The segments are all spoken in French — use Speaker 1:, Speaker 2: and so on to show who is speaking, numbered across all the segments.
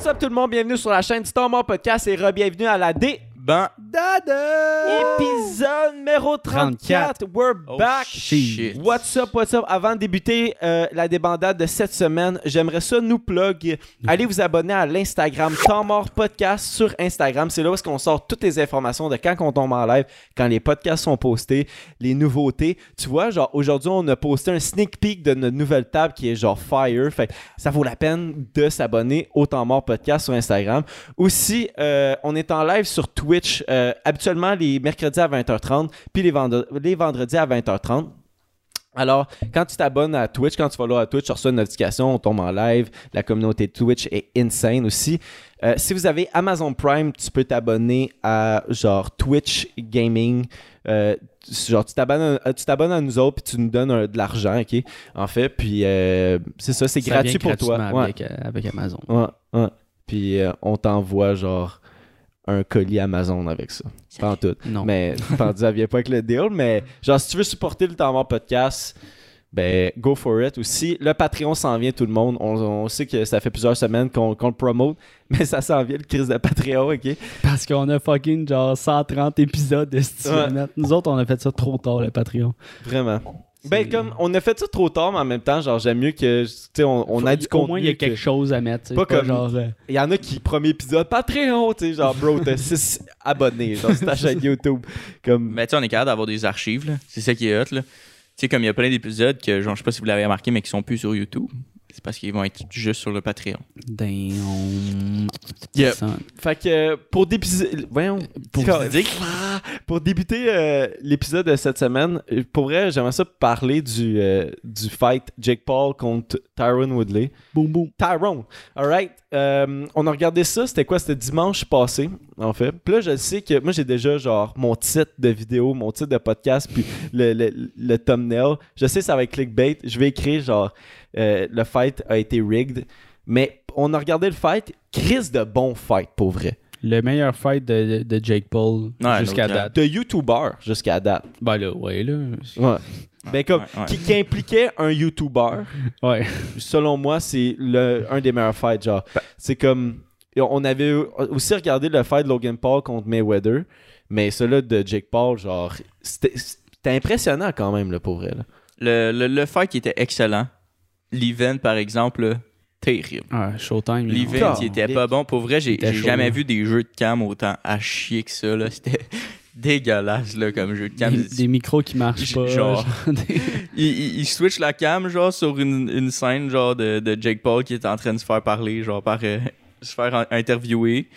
Speaker 1: What's up tout le monde, bienvenue sur la chaîne du Temps Mort Podcast et re-bienvenue à la D
Speaker 2: Ben,
Speaker 1: épisode numéro 34. We're
Speaker 2: oh,
Speaker 1: back.
Speaker 2: shit.
Speaker 1: What's up, what's up? Avant de débuter euh, la débandade de cette semaine, j'aimerais ça nous plug. Allez vous abonner à l'Instagram Temps Mort Podcast sur Instagram. C'est là où est-ce qu'on sort toutes les informations de quand on tombe en live, quand les podcasts sont postés, les nouveautés. Tu vois, genre aujourd'hui, on a posté un sneak peek de notre nouvelle table qui est genre Fire. Fait que ça vaut la peine de s'abonner au Temps Mort Podcast sur Instagram. Aussi, euh, on est en live sur Twitch, euh, habituellement les mercredis à 20h30, puis les, vendre- les vendredis à 20h30. Alors, quand tu t'abonnes à Twitch, quand tu follow à Twitch, tu reçois une notification, on tombe en live. La communauté Twitch est insane aussi. Euh, si vous avez Amazon Prime, tu peux t'abonner à genre Twitch Gaming. Euh, genre, tu t'abonnes à, à nous autres, puis tu nous donnes un- de l'argent, OK? En fait, puis euh, c'est ça, c'est gratuit pour toi. Ouais.
Speaker 3: Avec, avec Amazon.
Speaker 1: Ouais, ouais. Puis on t'envoie genre un colis Amazon avec ça. Pas en tout.
Speaker 3: Non.
Speaker 1: Mais ça vient pas avec le deal. Mais genre, si tu veux supporter le Temps Mort Podcast, ben go for it aussi. Le Patreon s'en vient, tout le monde. On, on sait que ça fait plusieurs semaines qu'on le promote, mais ça s'en vient, le crise de Patreon, OK?
Speaker 3: Parce qu'on a fucking genre 130 épisodes de
Speaker 1: Ouais.
Speaker 3: Nous autres, on a fait ça trop tard, le Patreon.
Speaker 1: Vraiment. Ben, comme, on a fait ça trop tard, mais en même temps, genre, j'aime mieux que, tu sais, on, on a du
Speaker 3: Au
Speaker 1: contenu.
Speaker 3: moins, il y a
Speaker 1: que-
Speaker 3: quelque chose à mettre.
Speaker 1: Pas
Speaker 3: Pas,
Speaker 1: comme-
Speaker 3: genre. euh,
Speaker 1: Il y en a qui, premier épisode, Patreon, tu sais, genre, bro, t'as 6 abonnés, genre, sur ta chaîne YouTube. Comme,
Speaker 2: mais tu sais, on est capable d'avoir des archives, là. C'est ça qui est hot, là. Tu sais, comme il y a plein d'épisodes que, genre, je sais pas si vous l'avez remarqué, mais qui sont plus sur YouTube. C'est parce qu'ils vont être juste sur le Patreon.
Speaker 3: Damn.
Speaker 1: Yep.
Speaker 3: Ça-
Speaker 1: Fait que euh, pour débuter, voyons,
Speaker 3: Pour
Speaker 1: pour,
Speaker 3: dire-
Speaker 1: pour débuter euh, l'épisode de cette semaine, euh, pour vrai, j'aimerais ça parler du, euh, du fight Jake Paul contre Tyron Woodley.
Speaker 3: Boum, boum.
Speaker 1: Tyrone, alright. Euh, on a regardé ça, c'était quoi? C'était dimanche passé, en fait. Puis là, je sais que moi, j'ai déjà genre mon titre de vidéo, mon titre de podcast, puis le, le, le thumbnail. Je sais, ça va être clickbait. Je vais écrire genre euh, le fight a été rigged. Mais on a regardé le fight, crise de bon fight pour vrai.
Speaker 3: Le meilleur fight de, de Jake Paul
Speaker 2: Ouais,
Speaker 3: jusqu'à date.
Speaker 1: De YouTuber jusqu'à date.
Speaker 3: Ben là, ouais, là.
Speaker 1: Ouais. Ben comme,
Speaker 2: Ouais, ouais.
Speaker 1: Qui, qui impliquait un YouTuber,
Speaker 3: Ouais.
Speaker 1: selon moi, c'est le un des meilleurs fights. Genre, c'est comme. On avait aussi regardé le fight de Logan Paul contre Mayweather, mais celui de Jake Paul, genre, c'était c'était impressionnant quand même, là, pour vrai. là.
Speaker 2: Le, le, le fight qui était excellent. L'event, par exemple, terrible.
Speaker 3: Ah, Showtime.
Speaker 2: L'event, il était pas bon. Pour vrai, j'ai jamais
Speaker 3: là.
Speaker 2: vu des jeux de cam autant à chier que ça, là. C'était dégueulasse, là, comme jeu de cam.
Speaker 3: Des, des micros qui marchent pas.
Speaker 2: Genre.
Speaker 3: des-
Speaker 2: il, il, il switch la cam genre sur une, une scène genre de, de Jake Paul qui est en train de se faire parler genre par euh, se faire interviewer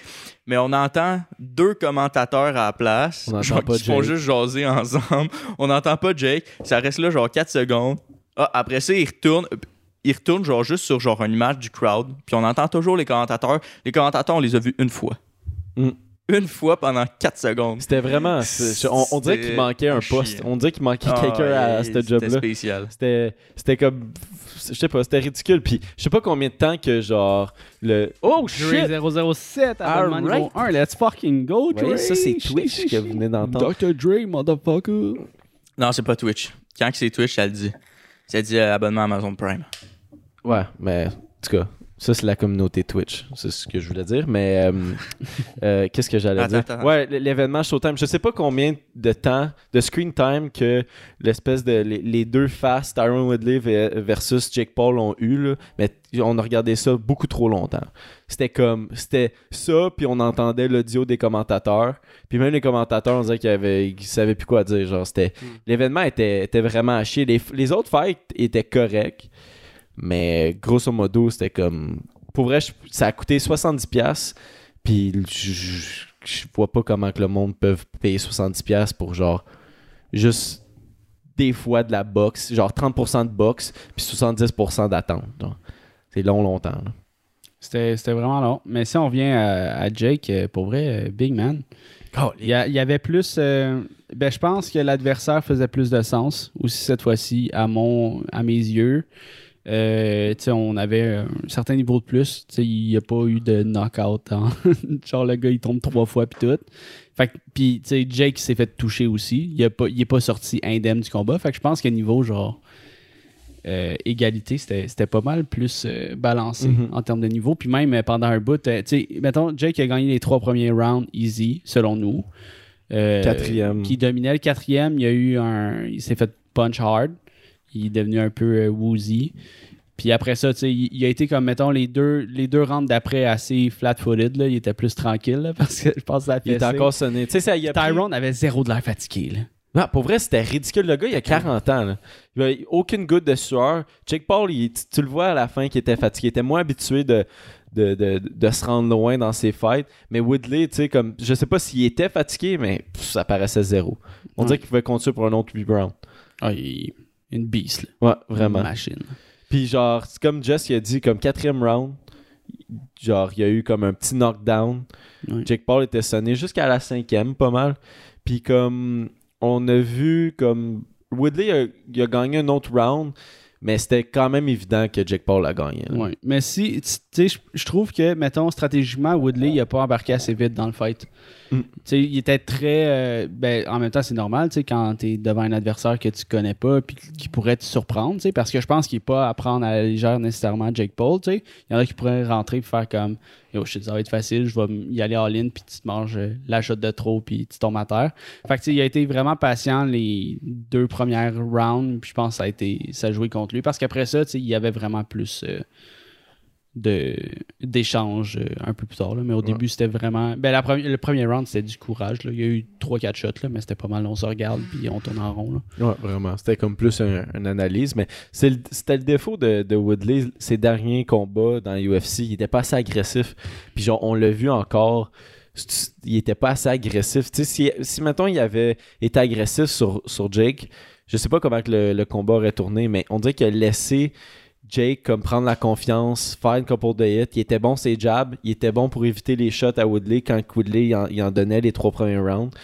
Speaker 2: mais on entend deux commentateurs à la place
Speaker 1: On n'entend
Speaker 2: genre,
Speaker 1: pas
Speaker 2: qui font
Speaker 1: Jake.
Speaker 2: juste jaser ensemble on n'entend pas Jake ça reste là genre 4 secondes ah, après ça il retourne il retourne genre juste sur genre une image du crowd puis on entend toujours les commentateurs les commentateurs on les a vus une fois
Speaker 1: Mm.
Speaker 2: une fois pendant 4 secondes
Speaker 1: C'était vraiment. On, on dirait qu'il manquait un
Speaker 2: C'était
Speaker 1: poste. On dirait qu'il manquait
Speaker 2: Ah,
Speaker 1: quelqu'un à,
Speaker 2: ouais,
Speaker 1: ce
Speaker 2: c'était
Speaker 1: job-là.
Speaker 2: spécial
Speaker 1: C'était c'était comme. Je sais pas, c'était ridicule. Puis je sais pas combien de temps que, genre. le Oh shit!
Speaker 3: Dre 007 abonnement
Speaker 1: Alright.
Speaker 3: niveau 1. Let's fucking go, Dre.
Speaker 1: ça, c'est Twitch que vous venez d'entendre.
Speaker 3: Dr. Dre, motherfucker.
Speaker 2: Non, c'est pas Twitch. Quand que c'est Twitch, ça le dit. Ça dit euh, abonnement Amazon Prime.
Speaker 1: Ouais, mais en tout cas, ça c'est la communauté Twitch, c'est ce que je voulais dire. Mais euh, euh, qu'est-ce que j'allais dire?
Speaker 2: attends.
Speaker 1: Ouais, l'événement Showtime. Je sais pas combien de temps de screen time que l'espèce de les, les deux faces Tyron Woodley ve- versus Jake Paul ont eu là, mais on a regardé ça beaucoup trop longtemps. C'était comme c'était ça puis on entendait l'audio des commentateurs, puis même les commentateurs on dirait qu'ils ils savaient plus quoi dire, genre c'était l'événement était, était vraiment à chier. Les, les autres fights étaient corrects. Mais grosso modo, c'était comme. Pour vrai, je- ça a coûté 70$. Puis je, je- je vois pas comment que le monde peut payer 70$ pour genre. Juste des fois de la boxe. Genre 30% de boxe. Puis 70% d'attente. C'est long, longtemps. là.
Speaker 3: C'était c'était vraiment long. Mais si on revient à, à Jake, euh, pour vrai, euh, Big Man, il y, a- il y avait plus. euh, ben, je pense que l'adversaire faisait plus de sens aussi cette fois-ci, à, mon, à mes yeux. Euh, on avait un certain niveau de plus. Il n'y a pas eu de knockout. hein. Genre, le gars, il tombe trois fois, puis tout. Fait que, puis, tu sais, Jake s'est fait toucher aussi. Il n'est pas, il est pas sorti indemne du combat. Fait que je pense qu'à niveau, genre, euh, égalité, c'était pas mal plus euh, balancé
Speaker 1: Mhm.
Speaker 3: en termes de niveau. Puis même pendant un bout, tu sais, mettons, Jake a gagné les trois premiers rounds easy, selon nous.
Speaker 1: Quatrième.
Speaker 3: Qui dominait le quatrième, il a eu un. Il s'est fait punch hard. Il est devenu un peu euh, woozy. Puis après ça, tu sais, il, il a été comme, mettons, les deux, les deux rounds d'après assez flat-footed. là. Il était plus tranquille là, parce que je pense que ça a
Speaker 1: Il
Speaker 3: fessé.
Speaker 1: encore sonné. Tu sais, ça a pris-
Speaker 3: Tyrone avait zéro de l'air fatigué. Là.
Speaker 1: Non, pour vrai, c'était ridicule. Le gars, il a 40 ans. là. Il avait aucune goutte de sueur. Jake Paul, il- tu, tu le vois à la fin qu'il était fatigué. Il était moins habitué de, de, de, de se rendre loin dans ses fights. Mais Woodley, tu sais, comme, je sais pas s'il était fatigué, mais pff, ça paraissait zéro. On
Speaker 3: Ouais.
Speaker 1: dirait qu'il pouvait continuer pour un autre 8 rounds.
Speaker 3: Ah, il- une beast. Là.
Speaker 1: Ouais, vraiment.
Speaker 3: Une machine.
Speaker 1: Puis genre, c'est comme Jess il a dit, comme quatrième round, genre, il y a eu comme un petit knockdown. Jake Paul était sonné jusqu'à la cinquième, pas mal. Puis comme, on a vu comme, Woodley, a, il a gagné un autre round, mais c'était quand même évident que Jake Paul a gagné. là.
Speaker 3: Ouais. Mais si, tu sais, je- je trouve que, mettons, stratégiquement, Woodley, il a pas embarqué assez vite dans le fight.
Speaker 1: Mm.
Speaker 3: Tu sais, il était très. euh, ben, en même temps, c'est normal, tu sais, quand t'es devant un adversaire que tu connais pas puis qui pourrait te surprendre, tu sais, parce que je pense qu'il est pas à prendre à la légère nécessairement Jake Paul, tu sais. Il y en a qui pourraient rentrer et faire comme Yo, shit, ça va être facile, je vais y aller all-in puis tu te manges euh, la shot de trop puis tu tombes à terre. Fait que, tu sais, il a été vraiment patient les deux premières rounds, puis je pense que ça a été. ça a joué contre lui parce qu'après ça, tu sais, il y avait vraiment plus. euh, d'échanges euh, un peu plus tard là. mais au début c'était vraiment ben la première le premier round c'était du courage là. il y a eu 3-4 shots là, mais c'était pas mal on se regarde puis on tourne en rond là.
Speaker 1: Ouais, vraiment. C'était comme plus un- une analyse, mais le- c'était le défaut de, de Woodley, ses derniers combats dans UFC. Il était pas assez agressif. Puis genre, on l'a vu encore, il était pas assez agressif. Tu sais, si, si mettons il avait été agressif sur, sur Jake, je sais pas comment le, le combat aurait tourné, mais on dirait qu'il a laissé Jake comme prendre la confiance, faire une couple de hits. Il était bon ses jabs, il était bon pour éviter les shots à Woodley quand Woodley il en, il en donnait les trois premiers rounds.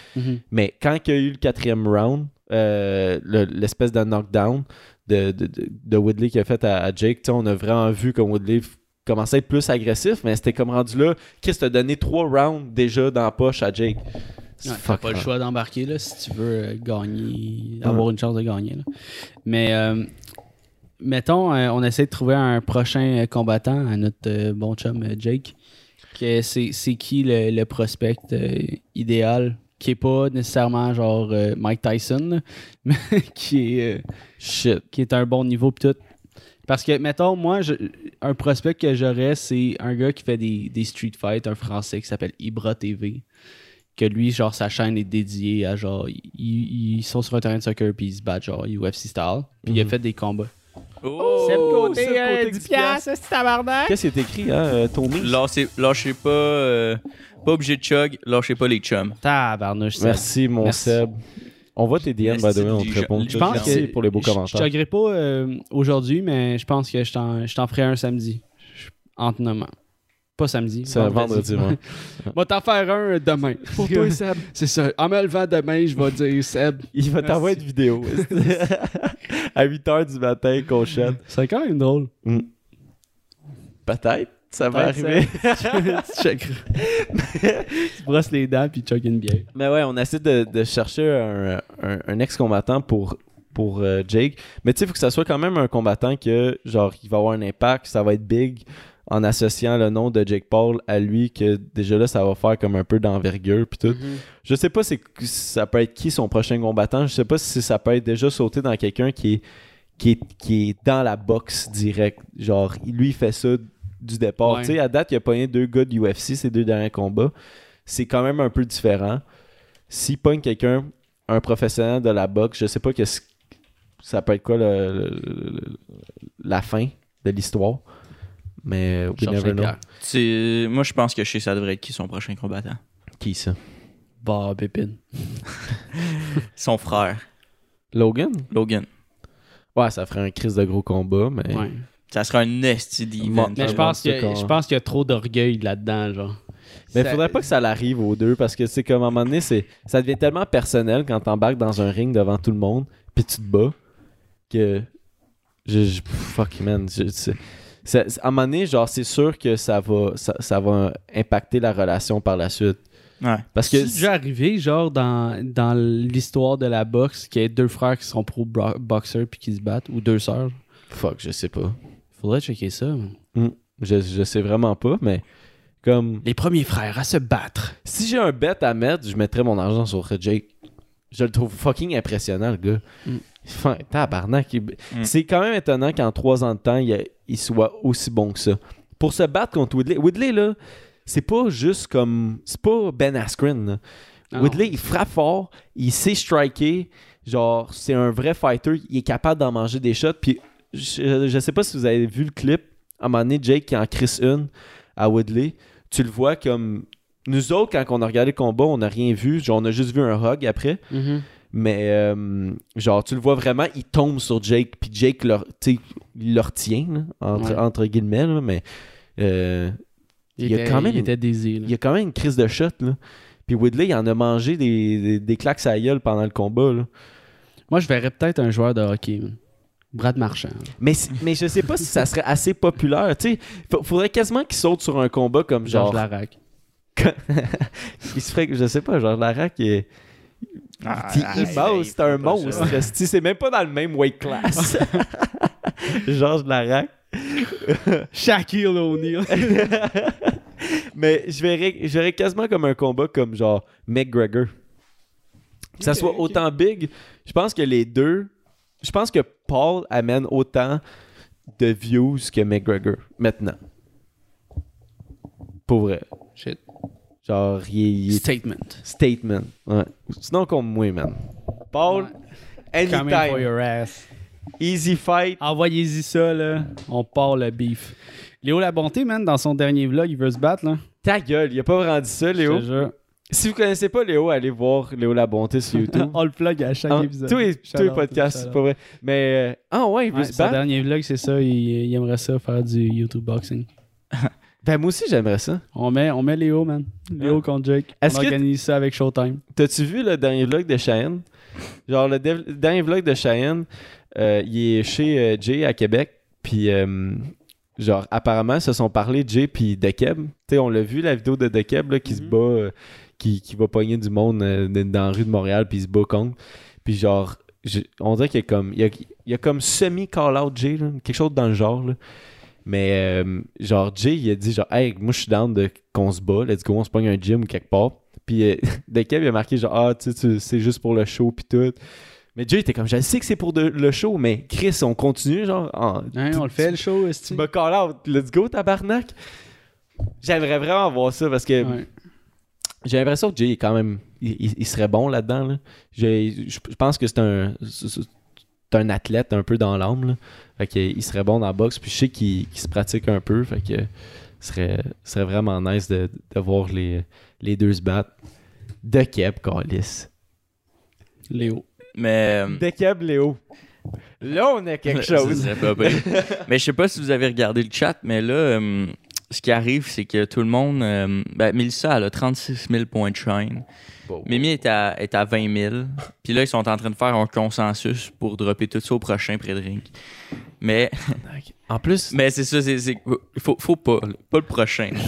Speaker 1: Mais quand il y a eu le quatrième round, euh, le- l'espèce de knockdown de, de, de- de Woodley qui a fait à, à Jake, on a vraiment vu comme Woodley commençait à être plus agressif, mais c'était comme rendu là, Chris t'a donné trois rounds déjà dans la poche à Jake.
Speaker 3: Ouais, t'as pas le
Speaker 1: off.
Speaker 3: choix d'embarquer là, si tu veux euh, gagner, avoir une chance de gagner. là. Mais euh, mettons, euh, on essaie de trouver un prochain euh, combattant à notre euh, bon chum Jake. Que c'est, c'est qui le, le prospect idéal qui est pas nécessairement genre Mike Tyson, mais qui est,
Speaker 1: Shit.
Speaker 3: qui est un bon niveau pis tout. Parce que, mettons, moi, je- un prospect que j'aurais, c'est un gars qui fait des, des street fights, un français qui s'appelle Ibra TV. Que lui, genre, sa chaîne est dédiée à genre, ils, ils sont sur un terrain de soccer puis ils se battent, genre, UFC style. Puis il a
Speaker 1: Mhm.
Speaker 3: fait des combats.
Speaker 2: Oh!
Speaker 3: Seb
Speaker 1: Seb
Speaker 3: Côté,
Speaker 1: Côté,
Speaker 3: euh,
Speaker 1: 10
Speaker 3: 10 piastres, c'est tabarnak!
Speaker 1: Qu'est-ce qui est écrit, hein, euh, Tommy?
Speaker 2: Lâchez, lâchez pas, euh, pas obligé de chug, lâchez pas les chums.
Speaker 3: Tabarnouche, Seb.
Speaker 1: Merci, mon
Speaker 3: Merci.
Speaker 1: Seb. On voit tes DM, by the way, on te répond.
Speaker 2: je
Speaker 3: pense
Speaker 1: Merci
Speaker 3: que
Speaker 1: pour les beaux
Speaker 3: je- Je
Speaker 1: commentaires.
Speaker 3: t'agréerai pas euh, aujourd'hui, mais je pense que je t'en, je t'en ferai un samedi. Je- nommant. Pas samedi.
Speaker 1: C'est un vendredi, moi.
Speaker 3: Va t'en faire un demain.
Speaker 1: Pour toi, Seb.
Speaker 3: C'est ça. En me levant demain, je vais dire Seb.
Speaker 1: Il va t'envoyer une vidéo. à 8h du matin, qu'on chatte.
Speaker 3: C'est quand même drôle.
Speaker 1: Peut-être. Ça va arriver.
Speaker 3: tu brosses les dents puis tu chug une bière.
Speaker 1: Mais ouais, on essaie de, de chercher un, un- un ex-combattant pour, pour euh, Jake. Mais tu sais, il faut que ça soit quand même un combattant que, genre, il va avoir un impact, ça va être big en associant le nom de Jake Paul à lui, que déjà là, ça va faire comme un peu d'envergure puis tout. Je sais pas si ça peut être qui son prochain combattant. Je sais pas si ça peut être déjà sauté dans quelqu'un qui est, qui, est, qui est dans la boxe direct. Genre, lui, il fait ça du départ.
Speaker 3: Ouais.
Speaker 1: Tu sais, à date, il a pogné deux gars de UFC ces deux derniers combats. C'est quand même un peu différent. S'il pogne quelqu'un, un professionnel de la boxe, je sais pas que ça peut être quoi le- le- le- la fin de l'histoire. Mais we never know.
Speaker 2: C'est- Moi, je pense que je sais ça devrait être qui son prochain combattant?
Speaker 1: Qui ça?
Speaker 3: Bah, Pépine.
Speaker 2: Son frère,
Speaker 1: Logan?
Speaker 2: Logan.
Speaker 1: Ouais, ça ferait un crise de gros combat, mais.
Speaker 3: Ouais.
Speaker 2: Ça sera un esti d'event.
Speaker 1: Moi-
Speaker 3: Mais je pense,
Speaker 1: c'est
Speaker 3: que,
Speaker 1: quand-
Speaker 3: je pense qu'il y a trop d'orgueil là-dedans, genre.
Speaker 1: Mais
Speaker 3: Ça-
Speaker 1: faudrait pas que ça l'arrive aux deux parce que c'est comme à un moment donné, c'est, ça devient tellement personnel quand t'embarques dans un ring devant tout le monde puis tu te bats que. Je, je- fuck man. je- c'est- à un moment donné, genre, c'est sûr que ça va, ça, ça va impacter la relation par la suite.
Speaker 2: Ouais.
Speaker 1: Parce que.
Speaker 3: C'est déjà arrivé, genre, dans, dans l'histoire de la boxe, qu'il y ait deux frères qui sont pro-boxers puis qui se battent, ou deux sœurs.
Speaker 1: Fuck, je sais pas.
Speaker 3: Faudrait checker ça. man.
Speaker 1: Je, je sais vraiment pas, mais comme.
Speaker 3: Les premiers frères à se battre.
Speaker 1: Si j'ai un bet à mettre, je mettrais mon argent sur Jake. Je le trouve fucking impressionnant, le gars.
Speaker 3: Mm.
Speaker 1: Enfin, tabarnak. il-
Speaker 2: Mm.
Speaker 1: C'est quand même étonnant qu'en trois ans de temps, il, il soit aussi bon que ça. Pour se battre contre Woodley. Woodley, là, c'est pas juste comme. C'est pas Ben Askren.
Speaker 3: Non.
Speaker 1: Woodley, il frappe fort, il sait striker. Genre, c'est un vrai fighter. Il est capable d'en manger des shots. Puis, je, je sais pas si vous avez vu le clip. À un moment donné, Jake qui en crisse une à Woodley. Tu le vois comme. Nous autres, quand on a regardé le combat, on n'a rien vu. Genre, on a juste vu un hug après.
Speaker 3: Mhm.
Speaker 1: Mais, euh, genre, tu le vois vraiment, il tombe sur Jake. Puis Jake, leur, il le retient, là, entre,
Speaker 3: Ouais.
Speaker 1: entre guillemets. là, mais euh,
Speaker 3: Il,
Speaker 1: a quand même
Speaker 3: il
Speaker 1: une-
Speaker 3: était désir. là.
Speaker 1: il y a quand même une crise de shot. Là. Puis Woodley, il en a mangé des, des, des claques à gueule pendant le combat. Là.
Speaker 3: Moi, je verrais peut-être un joueur de hockey. Brad Marchand.
Speaker 1: Mais, mais je sais pas si ça serait assez populaire. Tu faudrait quasiment qu'il saute sur un combat comme genre.
Speaker 3: Georges Larac.
Speaker 1: il se ferait, je sais pas, genre Larac, il est.
Speaker 2: Ah,
Speaker 1: c'est un monstre. C'est même pas dans le même weight class. Georges Larac.
Speaker 3: Shaquille O'Neal.
Speaker 1: Mais je verrais, je verrais quasiment comme un combat comme genre McGregor. Que ça soit autant big, je pense que les deux. Je pense que Paul amène autant de views que McGregor maintenant. Pour vrai.
Speaker 3: Shit.
Speaker 1: Genre, il est, il est
Speaker 3: Statement.
Speaker 1: statement. Ouais. Sinon, comme moi, man. Paul,
Speaker 3: Coming for
Speaker 1: anytime.
Speaker 3: your ass.
Speaker 1: Easy fight.
Speaker 3: Envoyez-y ça, là. On part le beef. Léo La Bonté, man, dans son dernier vlog, il veut se battre, là.
Speaker 1: Ta gueule, il a pas vraiment dit ça,
Speaker 3: Je
Speaker 1: Léo.
Speaker 3: te jure.
Speaker 1: Si vous connaissez pas Léo, allez voir Léo La Bonté sur YouTube.
Speaker 3: On le plug à chaque
Speaker 1: En-
Speaker 3: épisode.
Speaker 1: tous les, tous les
Speaker 3: Shout-out,
Speaker 1: podcasts, c'est pas vrai. Mais, euh, ah ouais, il veut
Speaker 3: Ouais,
Speaker 1: se
Speaker 3: son
Speaker 1: battre.
Speaker 3: dernier vlog, c'est ça. Il, il aimerait ça faire du YouTube boxing.
Speaker 1: Ben, moi aussi, j'aimerais ça.
Speaker 3: On met, on met Léo, man. Léo
Speaker 1: Ouais.
Speaker 3: contre Jake.
Speaker 1: Est-ce
Speaker 3: on
Speaker 1: que
Speaker 3: organise ça avec Showtime.
Speaker 1: T'as-tu vu le dernier vlog de Cheyenne? Genre, le, dev- le dernier vlog de Cheyenne, euh, il est chez euh, Jay à Québec. Puis, euh, genre, apparemment, ils se sont parlé, Jay puis Dekeb. Tu sais, on l'a vu, la vidéo de Dekeb, là, qui se
Speaker 3: Mhm.
Speaker 1: bat, qui, qui va pogner du monde dans la rue de Montréal, puis il se bat contre. Puis, genre, on dirait qu'il y a comme, il y a, il y a comme semi-call-out Jay, là, quelque chose dans le genre, là. Mais, euh, genre, Jay, il a dit, genre, hey, moi, je suis down de qu'on se bat, let's go, on se pogne un gym ou quelque part. Puis, euh, Dekeb, il a marqué, genre, ah, tu sais, tu- c'est juste pour le show, puis tout. Mais Jay était comme, je sais que c'est pour de- le show, mais Chris, on continue, genre, en-
Speaker 3: Hein, on le fait, le show, est
Speaker 1: tu m'as call out, let's go, tabarnak. J'aimerais vraiment voir ça parce que
Speaker 3: Ouais.
Speaker 1: j'ai l'impression que Jay est quand même. Il, il- il serait bon là-dedans. Là. Je, je pense que c'est un. Un athlète un peu dans l'âme. Fait que, il serait bon dans la boxe. Puis je sais qu'il se pratique un peu. Fait que ce serait, ce serait vraiment nice de, de voir les, les deux se battre. De Keb, Calis.
Speaker 3: Léo.
Speaker 2: Mais. euh,
Speaker 1: De Keb, Léo. Là, on a quelque
Speaker 2: Ça
Speaker 1: chose.
Speaker 2: pas mais je sais pas si vous avez regardé le chat, mais là, euh, ce qui arrive, c'est que tout le monde. euh, ben, Mélissa, elle a 36 000 points de shine. Mimi est à, est à 20 000. Puis là, ils sont en train de faire un consensus pour dropper tout ça au prochain pré-drink. Mais,
Speaker 1: En plus,
Speaker 2: mais c'est ça, c'est, faut, faut pas, là. pas le prochain.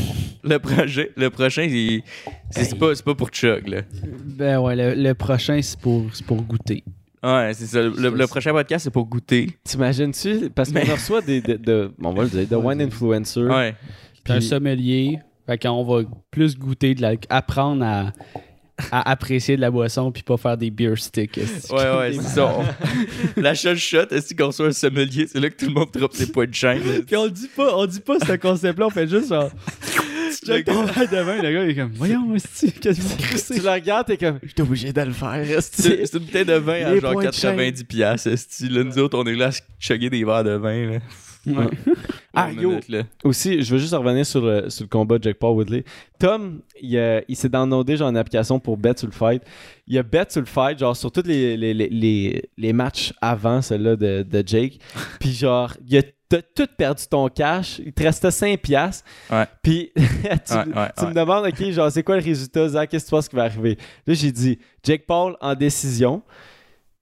Speaker 2: Le projet, le prochain, il- c'est, c'est pas, c'est pas pour Chug, là.
Speaker 3: Ben ouais, le, le prochain, c'est pour, c'est pour goûter.
Speaker 2: Ouais, c'est ça. Le, le prochain podcast, c'est pour goûter.
Speaker 1: t'imagines-tu? Parce qu'on
Speaker 2: Mais-
Speaker 1: reçoit des. De, de- on va le dire, de wine influencer.
Speaker 2: Ouais.
Speaker 3: T'es un
Speaker 1: Puis-
Speaker 3: sommelier. Fait qu'on va plus goûter, de la, apprendre à, à apprécier de la boisson puis pas faire des beer sticks.
Speaker 2: Ouais, ouais, c'est ça. On- La seule shot, est-ce qu'on reçoit un sommelier? C'est là que tout le monde drop ses points de chaîne.
Speaker 3: Puis on dit pas, on dit pas ce concept-là, on fait juste genre. Tu check ton verre de vin, le gars il est comme Voyons, esti, qu'est-ce que vous
Speaker 1: Tu le regardes, t'es comme, j'étais obligé de le faire. esti.
Speaker 2: C'est c'est une bouteille de vin à genre
Speaker 1: points de chaîne.
Speaker 2: 90 piastres, esti. Là, nous autres, on est là à chugger des verres de vin, là.
Speaker 3: Ouais.
Speaker 1: Ah, yo. Aussi, je veux juste revenir sur le, sur le combat de Jack Paul Woodley. Tom, il, euh, il s'est downloadé genre une application pour bet sur le fight. Il a bet sur le fight, genre sur tous les, les, les, les, les matchs avant celui-là de, de Jake. Puis genre, il a t'as tout perdu ton cash. Il te restait 5 piastres.
Speaker 2: Ouais.
Speaker 1: Puis tu,
Speaker 2: Ouais, ouais,
Speaker 1: tu me demandes, OK, genre, c'est quoi le résultat, Zach? Qu'est-ce que tu penses qui va arriver? Là, j'ai dit, Jake Paul en décision.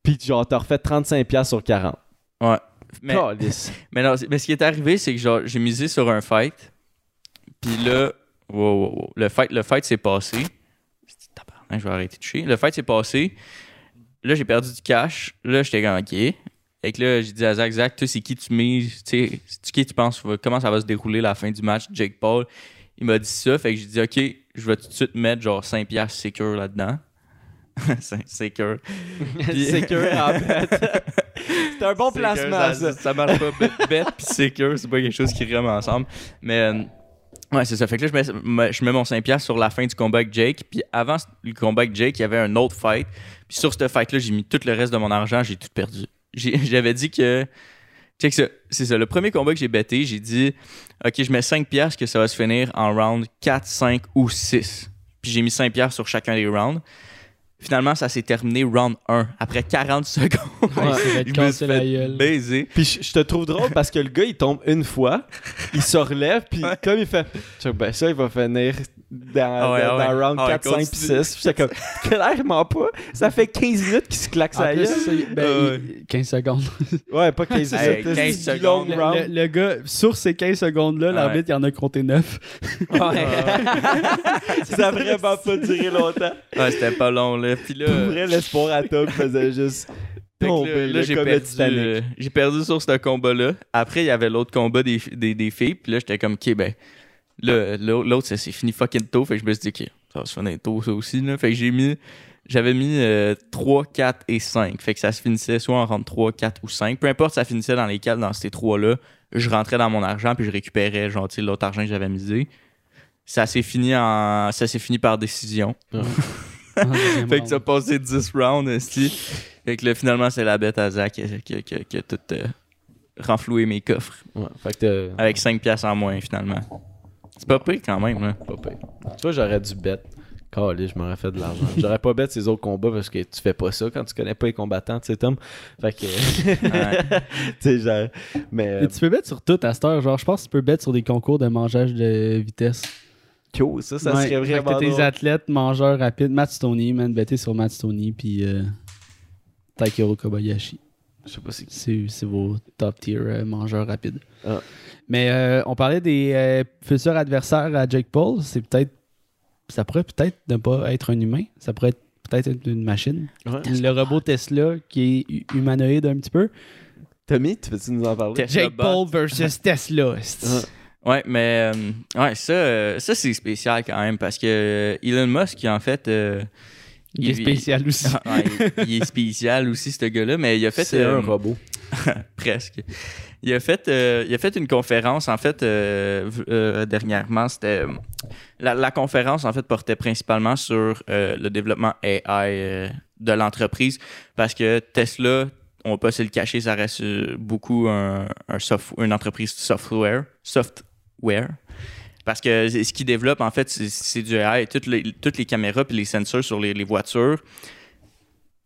Speaker 1: Puis genre, t'as refait 35 piastres sur 40.
Speaker 2: Ouais. Mais, mais, non, mais ce qui est arrivé, c'est que genre, j'ai misé sur un fight. Puis là, wow, wow, wow. Le fight, le fight s'est passé. Je vais arrêter de chier. Le fight s'est passé. Là, j'ai perdu du cash. Là, j'étais OK. Fait que là, j'ai dit à Zach, Zach, toi, c'est qui tu mises? Tu sais, c'est qui tu penses, comment ça va se dérouler la fin du match? Jake Paul, il m'a dit ça. Fait que j'ai dit, OK, je vais tout de suite mettre genre 5 piastres secure là-dedans. 5 secure. Puis-
Speaker 1: Secure en fait. C'est un bon placement, ça.
Speaker 2: Ça marche pas. Bet puis secure, c'est pas quelque chose qui rime ensemble. Mais euh, ouais, c'est ça. Fait que là, je mets, je mets mon 5$ sur la fin du combat avec Jake. Puis avant le combat avec Jake, il y avait un autre fight. Puis sur ce fight-là, j'ai mis tout le reste de mon argent, j'ai tout perdu. J'avais dit que. Check ça. C'est ça. Le premier combat que j'ai betté, j'ai dit OK, je mets 5$ que ça va se finir en round 4, 5 ou 6. Puis j'ai mis 5$ sur chacun des rounds. Finalement, ça s'est terminé round 1. Après 40 secondes,
Speaker 3: Ouais, il s'est fait
Speaker 2: me baiser.
Speaker 1: Puis je, je te trouve drôle parce que le gars, il tombe une fois, il se relève, puis comme il fait, ben ça, il va finir dans,
Speaker 2: Ah ouais,
Speaker 1: dans,
Speaker 2: ah
Speaker 1: dans
Speaker 2: ouais.
Speaker 1: round
Speaker 2: Ah ouais,
Speaker 1: 4, 5 puis
Speaker 2: continue.
Speaker 1: 6. Puis j'étais comme, clairement pas. Ça fait 15 minutes qu'il se claque sa gueule.
Speaker 3: ça, ben,
Speaker 2: Ah
Speaker 3: il- 15 secondes.
Speaker 1: Ouais, pas 15
Speaker 2: Hey,
Speaker 1: minutes.
Speaker 2: 15
Speaker 1: c'est du long
Speaker 2: secondes.
Speaker 3: Le,
Speaker 1: round.
Speaker 3: le- le gars, sur ces 15 secondes-là, l'arbitre, il en a compté 9.
Speaker 1: Ouais. ça a vraiment pas duré longtemps.
Speaker 2: Ouais, c'était pas long, là. Puis là,
Speaker 1: Pour vrai, l'espoir à Tom faisait juste tomber
Speaker 2: là, là, j'ai perdu, euh, j'ai perdu sur ce combat-là. Après, il y avait l'autre combat des, des, des filles. Puis là, j'étais comme, OK, ben, l'autre, ça s'est fini fucking tôt. Fait que je me suis dit, OK, ça va se finir tôt, ça aussi, là. Fait que j'ai mis, j'avais mis euh, 3, 4 et 5. Fait que ça se finissait soit en rentre 3, 4 ou 5. Peu importe, ça finissait dans lesquels, dans ces trois-là. Je rentrais dans mon argent, puis je récupérais, sais, l'autre argent que j'avais misé. Ça s'est fini en, ça s'est fini par décision. Fait que ça a passé 10 rounds, esti. Fait que là, finalement, c'est la bête à Zach qui, a- qui a- qui a- qui a tout euh, renfloué mes coffres.
Speaker 1: Ouais, fait que
Speaker 2: Avec 5 piastres en moins, finalement. C'est pas pire quand même, là.
Speaker 1: pas pire. Tu vois, j'aurais dû bet. Calé, je m'aurais fait de l'argent. J'aurais pas bet ces autres combats parce que tu fais pas ça quand tu connais pas les combattants, tu sais, Tom. Fait que. Tu sais, genre. Mais. euh,
Speaker 3: Mais tu peux mettre sur tout à cette heure. Genre, je pense que tu peux mettre sur des concours de mangeage de vitesse.
Speaker 1: cool, ça, ça
Speaker 3: Ouais,
Speaker 1: serait
Speaker 3: fait que
Speaker 1: vraiment.
Speaker 3: t'as tes
Speaker 1: drôle.
Speaker 3: athlètes mangeurs rapides. Matt Stoney, man. Bettez sur Matt Stoney, puis euh, Takeru Kobayashi.
Speaker 1: Je sais pas si.
Speaker 3: C'est c'est vos top tier euh, mangeurs rapides.
Speaker 1: Ah.
Speaker 3: Mais euh, on parlait des euh, futurs adversaires à Jake Paul. C'est peut-être. Ça pourrait peut-être ne pas être un humain. Ça pourrait être peut-être être une machine.
Speaker 1: Ouais.
Speaker 3: Le robot Tesla qui est hu- humanoïde un petit peu.
Speaker 1: Tommy, tu veux-tu nous en parler?
Speaker 2: Tesla
Speaker 3: Jake
Speaker 2: bot.
Speaker 3: Paul versus Tesla.
Speaker 2: Ouais, mais euh, ouais, ça, euh, ça c'est spécial quand même parce que Elon Musk, en fait. Euh,
Speaker 3: Il est spécial aussi.
Speaker 2: Ouais, il, il est spécial aussi, ce gars-là, mais il a fait.
Speaker 1: C'est
Speaker 2: euh,
Speaker 1: un robot.
Speaker 2: presque. Il a fait, euh, il a fait une conférence, en fait, euh, euh, dernièrement. C'était. euh, La, la conférence, en fait, portait principalement sur euh, le développement AI euh, de l'entreprise parce que Tesla, on va pas se le cacher, ça reste euh, beaucoup un, un soft- une entreprise software. Software. Parce que ce qu'ils développent, en fait, c'est- c'est du AI. Toutes les, toutes les caméras et les sensors sur les, les voitures,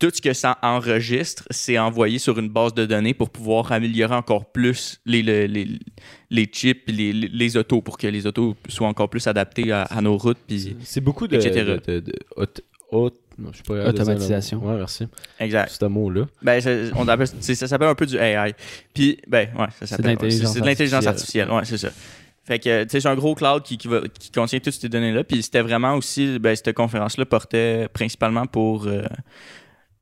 Speaker 2: tout ce que ça enregistre, c'est envoyé sur une base de données pour pouvoir améliorer encore plus les, les, les, les chips et les, les, les autos pour que les autos soient encore plus adaptés à, à nos routes. Puis...
Speaker 1: C'est beaucoup de.
Speaker 2: Etc.
Speaker 1: de, de, de haute- haute- non, je pas,
Speaker 3: Automatisation.
Speaker 1: Ouais, merci.
Speaker 2: Exact.
Speaker 1: Ce mot-là.
Speaker 2: Ben, ça, on appelle, c'est- ça s'appelle un peu du AI. Puis, ben, ouais, ça s'appelle.
Speaker 3: de l'intelligence
Speaker 2: c'est de l'intelligence
Speaker 3: artificielle.
Speaker 2: artificielle. Ouais, c'est ça. Fait que, tu sais, c'est un gros cloud qui, qui, va, qui contient toutes ces données-là. Puis, c'était vraiment aussi, ben, cette conférence-là portait principalement pour euh,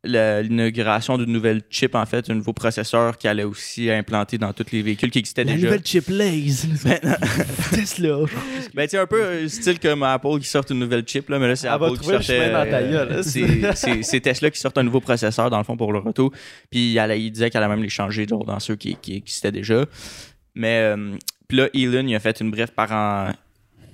Speaker 2: la- l'inauguration d'une nouvelle chip, en fait, un nouveau processeur qui allait aussi implanter dans tous les véhicules qui existaient
Speaker 3: La
Speaker 2: déjà.
Speaker 3: nouvelle chip Lays. Tesla.
Speaker 2: Ben, tu sais, un peu euh, style comme Apple qui sort une nouvelle chip, là, mais là, c'est Apple qui sortait. euh, c'est- Tesla qui sort un nouveau processeur, dans le fond, pour le auto. Puis il, disait qu'elle allait même les changer genre, dans ceux qui, qui existaient déjà. Mais, euh, puis là, Elon, il a fait une brève, paren-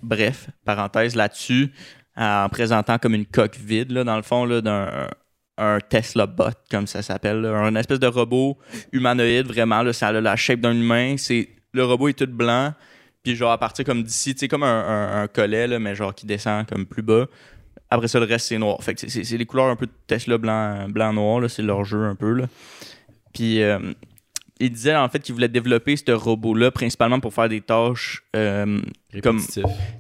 Speaker 2: bref parenthèse là-dessus, en présentant comme une coque vide, là, dans le fond, d'un un Tesla bot, comme ça s'appelle. Un espèce de robot humanoïde, vraiment. Là, ça a la shape d'un humain. C'est, le robot est tout blanc. Puis genre, à partir comme d'ici, tu sais, comme un, un- un collet, là, mais genre qui descend comme plus bas. Après ça, le reste, c'est noir. Fait que c'est- les couleurs un peu de Tesla blanc, blanc noir. C'est leur jeu un peu, là. Puis, euh, il disait, en fait, qu'il voulait développer ce robot-là principalement pour faire des tâches euh, comme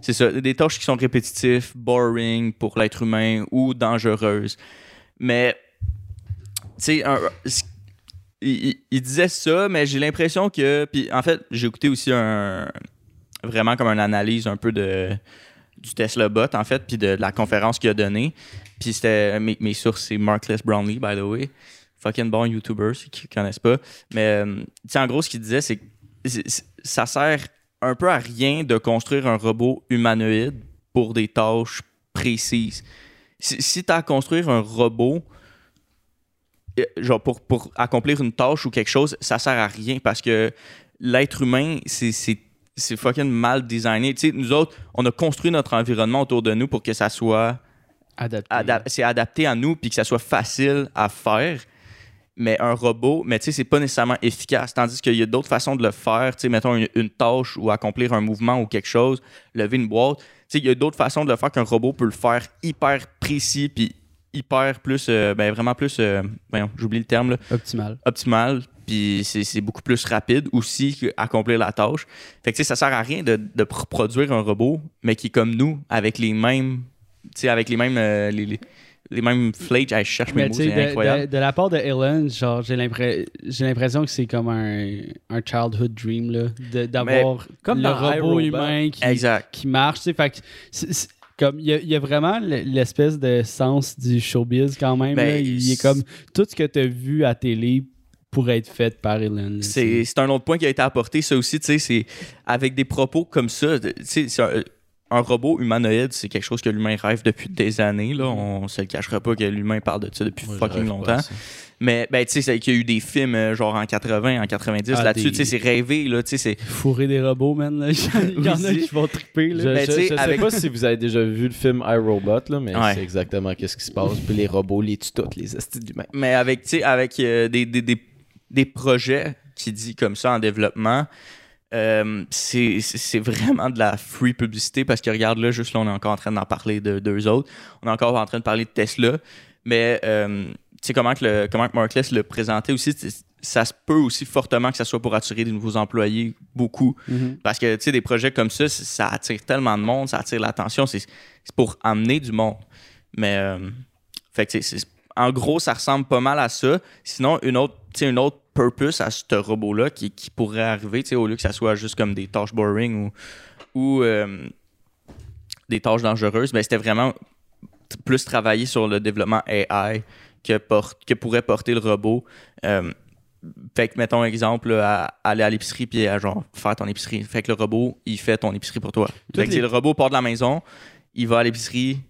Speaker 2: c'est ça, des tâches qui sont répétitives, boring pour l'être humain ou dangereuses. Mais, tu sais, il, disait ça, mais j'ai l'impression que. Puis en fait, j'ai écouté aussi un. Vraiment comme une analyse un peu de du Tesla bot, en fait, puis de, la conférence qu'il a donnée. Puis c'était. Mes, mes sources, c'est Markless Brownlee, by the way. Fucking bon YouTuber, ceux qui connaissent pas. Mais, euh, en gros, ce qu'il disait, c'est que ça sert un peu à rien de construire un robot humanoïde pour des tâches précises. Si, si tu as à construire un robot, euh, genre pour, pour accomplir une tâche ou quelque chose, ça sert à rien parce que l'être humain, c'est- fucking mal designé. Tu sais, nous autres, on a construit notre environnement autour de nous pour que ça soit
Speaker 3: Adapté.
Speaker 2: c'est adapté à nous puis que ça soit facile à faire. Mais un robot, mais tu sais, c'est pas nécessairement efficace. Tandis qu'il y a d'autres façons de le faire. Tu sais, mettons une, une tâche ou accomplir un mouvement ou quelque chose, lever une boîte. Tu sais, il y a d'autres façons de le faire qu'un robot peut le faire hyper précis puis hyper plus, euh, ben vraiment plus, euh, voyons, j'oublie le terme, là,
Speaker 3: Optimal.
Speaker 2: optimal, puis c'est beaucoup plus rapide aussi qu'accomplir la tâche. Fait que tu sais, ça sert à rien de, de pr- produire un robot, mais qui est comme nous, avec les mêmes, tu sais, avec les mêmes, euh, les, les, les mêmes flakes. Je cherche mes mots, c'est
Speaker 3: de,
Speaker 2: incroyable.
Speaker 3: de- de la part de Ellen, genre, j'ai l'impre- j'ai l'impression que c'est comme un, un childhood dream, d'avoir
Speaker 1: comme
Speaker 3: le robot humain qui,
Speaker 2: Exact.
Speaker 3: qui marche, comme il y, a- il y a vraiment l'espèce de sens du showbiz quand même,
Speaker 2: Ben,
Speaker 3: il est comme tout ce que tu as vu à télé pourrait être fait par Ellen.
Speaker 2: C'est c'est un autre point qui a été apporté, ça aussi, tu sais, c'est avec des propos comme ça, tu sais, un, robot humanoïde, c'est quelque chose que l'humain rêve depuis des années, là, on se le cachera pas que l'humain parle de ça depuis
Speaker 4: Moi,
Speaker 2: fucking longtemps. Mais, ben, tu sais, c'est qu'il y a eu des films, euh, genre en 80, en 90,
Speaker 3: Ah,
Speaker 2: là-dessus,
Speaker 3: des-
Speaker 2: tu sais, c'est rêvé, là, tu sais, c'est...
Speaker 3: Fourrer des robots, man. là. Il y en a qui vont triper. Là.
Speaker 4: Je,
Speaker 2: Ben,
Speaker 4: je- je sais
Speaker 2: avec-
Speaker 4: pas si vous avez déjà vu le film iRobot, là, mais
Speaker 2: Ouais.
Speaker 4: c'est exactement qu'est-ce qui se passe. Puis les robots les tuent toutes, les astuces d'humains.
Speaker 2: Mais avec, tu sais, avec euh, des, des, des, des projets qui dit comme ça en développement, euh, c'est vraiment de la free publicité parce que regarde là, juste là, on est encore en train d'en parler de deux autres. On est encore en train de parler de Tesla. Mais euh, tu sais comment que le comment que Markless le présentait aussi, ça se peut aussi fortement que ça soit pour attirer des nouveaux employés, beaucoup.
Speaker 3: Mhm.
Speaker 2: Parce que, tu sais, des projets comme ça, ça attire tellement de monde, ça attire l'attention. C'est pour amener du monde. Mais, euh, fait que, en gros, ça ressemble pas mal à ça. Sinon, une autre, une autre purpose à ce robot-là qui, qui pourrait arriver, au lieu que ça soit juste comme des tâches boring ou, ou euh, des tâches dangereuses, ben, c'était vraiment plus travailler sur le développement AI que, porte, que pourrait porter le robot. Euh, fait que, mettons exemple, à aller à l'épicerie puis à genre faire ton épicerie. Fait que le robot, il fait ton épicerie pour toi. Fait que
Speaker 3: les-
Speaker 2: c'est le robot part de la maison, il va à l'épicerie,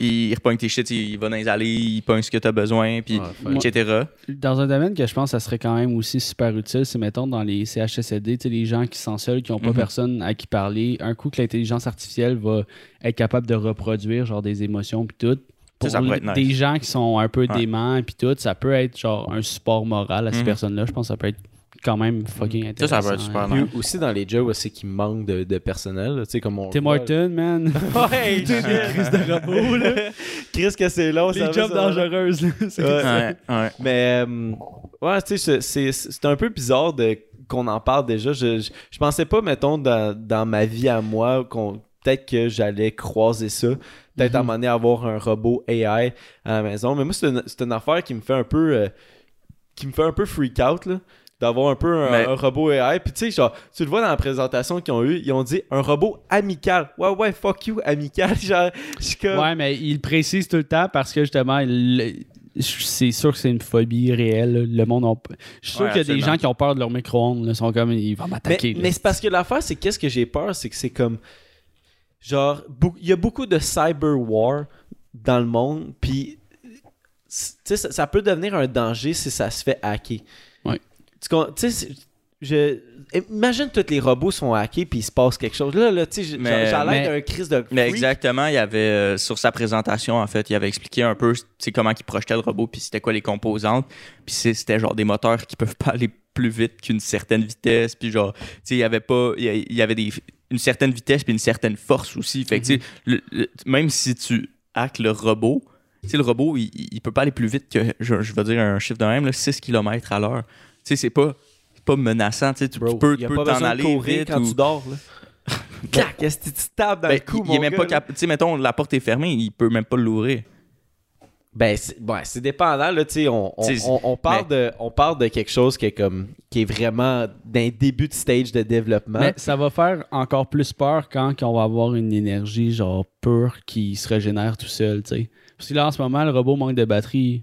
Speaker 2: il repogne tes shit, il va dans les allées, il pogne ce que tu as besoin, puis
Speaker 4: Ouais, fait-
Speaker 2: etc.
Speaker 3: Dans un domaine que je pense que ça serait quand même aussi super utile, c'est mettons dans les CHSLD, tu sais, les gens qui sont seuls, qui n'ont pas
Speaker 2: Mhm.
Speaker 3: personne à qui parler, un coup que l'intelligence artificielle va être capable de reproduire genre des émotions puis tout. Pour
Speaker 2: ça nice.
Speaker 3: des gens qui sont un peu
Speaker 2: Ouais.
Speaker 3: déments puis tout, ça peut être genre un support moral à ces
Speaker 2: Mhm.
Speaker 3: personnes-là. Je pense que ça peut être quand même fucking
Speaker 2: Ça,
Speaker 3: intéressant.
Speaker 2: ça va être super
Speaker 3: hein.
Speaker 2: nice.
Speaker 4: Puis aussi dans les jobs où c'est qu'il manque de, de personnel, tu sais, comme on.
Speaker 3: Tim Horton, man.
Speaker 1: Ouais,
Speaker 3: Chris de robot, là.
Speaker 1: Chris, que c'est long.
Speaker 3: Les
Speaker 1: ça
Speaker 3: jobs
Speaker 1: ça
Speaker 3: dangereuses, là. C'est-
Speaker 1: Ouais.
Speaker 2: Ouais, ouais.
Speaker 1: Mais, euh, ouais, tu sais, c'est- c'est c'est un peu bizarre de qu'on en parle déjà. Je, je, je pensais pas, mettons, dans, dans ma vie à moi, qu'on peut-être que j'allais croiser ça. Peut-être à un
Speaker 3: Mhm.
Speaker 1: moment donné avoir un robot AI à la maison. Mais moi, c'est une, c'est une affaire qui me fait un peu. euh, qui me fait un peu freak out, là. D'avoir un peu un,
Speaker 2: Mais-
Speaker 1: un robot AI. Puis tu sais, genre, tu le vois dans la présentation qu'ils ont eu, ils ont dit un robot amical. Ouais, ouais, fuck you, amical. Genre, je suis comme.
Speaker 3: Ouais, mais il précise tout le temps parce que justement, il- c'est sûr que c'est une phobie réelle. Le monde a... Je suis sûr
Speaker 2: Ouais,
Speaker 3: qu'il y a des gens qui ont peur de leur micro-ondes. Ils sont comme, ils vont
Speaker 1: Mais,
Speaker 3: m'attaquer.
Speaker 1: mais c'est parce que l'affaire, c'est qu'est-ce que j'ai peur, c'est que c'est comme. Genre, il y a beaucoup de cyber war dans le monde, puis. ça peut devenir un danger si ça se fait hacker. Tu sais, je. Imagine tous les robots sont hackés puis il se passe quelque chose. Là, là tu sais,
Speaker 2: mais-
Speaker 1: d'un crise de.
Speaker 2: Mais exactement, il y avait euh, sur sa présentation en fait, il avait expliqué un peu comment il projetait le robot puis c'était quoi les composantes. Puis c'était genre des moteurs qui peuvent pas aller plus vite qu'une certaine vitesse puis genre tu sais il y avait pas il y avait des une certaine vitesse puis une certaine force aussi. Fait que tu sais le- le- même si tu hackes le robot, tu le robot il, il peut pas aller plus vite que je, je vais dire un chiffre de même là, 6 km à l'heure. Tu sais c'est pas pas menaçant, tu sais tu, tu
Speaker 1: Bro,
Speaker 2: tu peux
Speaker 1: pas
Speaker 2: t'en aller
Speaker 1: courir
Speaker 2: vite
Speaker 1: quand
Speaker 2: ou-
Speaker 1: tu dors. Là. Clac, est-ce que tu te tapes dans
Speaker 2: Ben,
Speaker 1: le cou,
Speaker 2: il,
Speaker 1: mon
Speaker 2: il est même
Speaker 1: gars,
Speaker 2: pas
Speaker 1: là?
Speaker 2: capable. Tu sais, mettons, la porte est fermée, il peut même pas l'ouvrir.
Speaker 1: Ben, c'est ouais, c'est dépendant, là, tu sais, on, on, on, on parle de, on parle de quelque chose qui est comme, qui est vraiment d'un début de stage de développement.
Speaker 3: Mais ça va faire encore plus peur quand on va avoir une énergie genre pure qui se régénère tout seul, tu sais. Parce que là, en ce moment, le robot manque de batterie.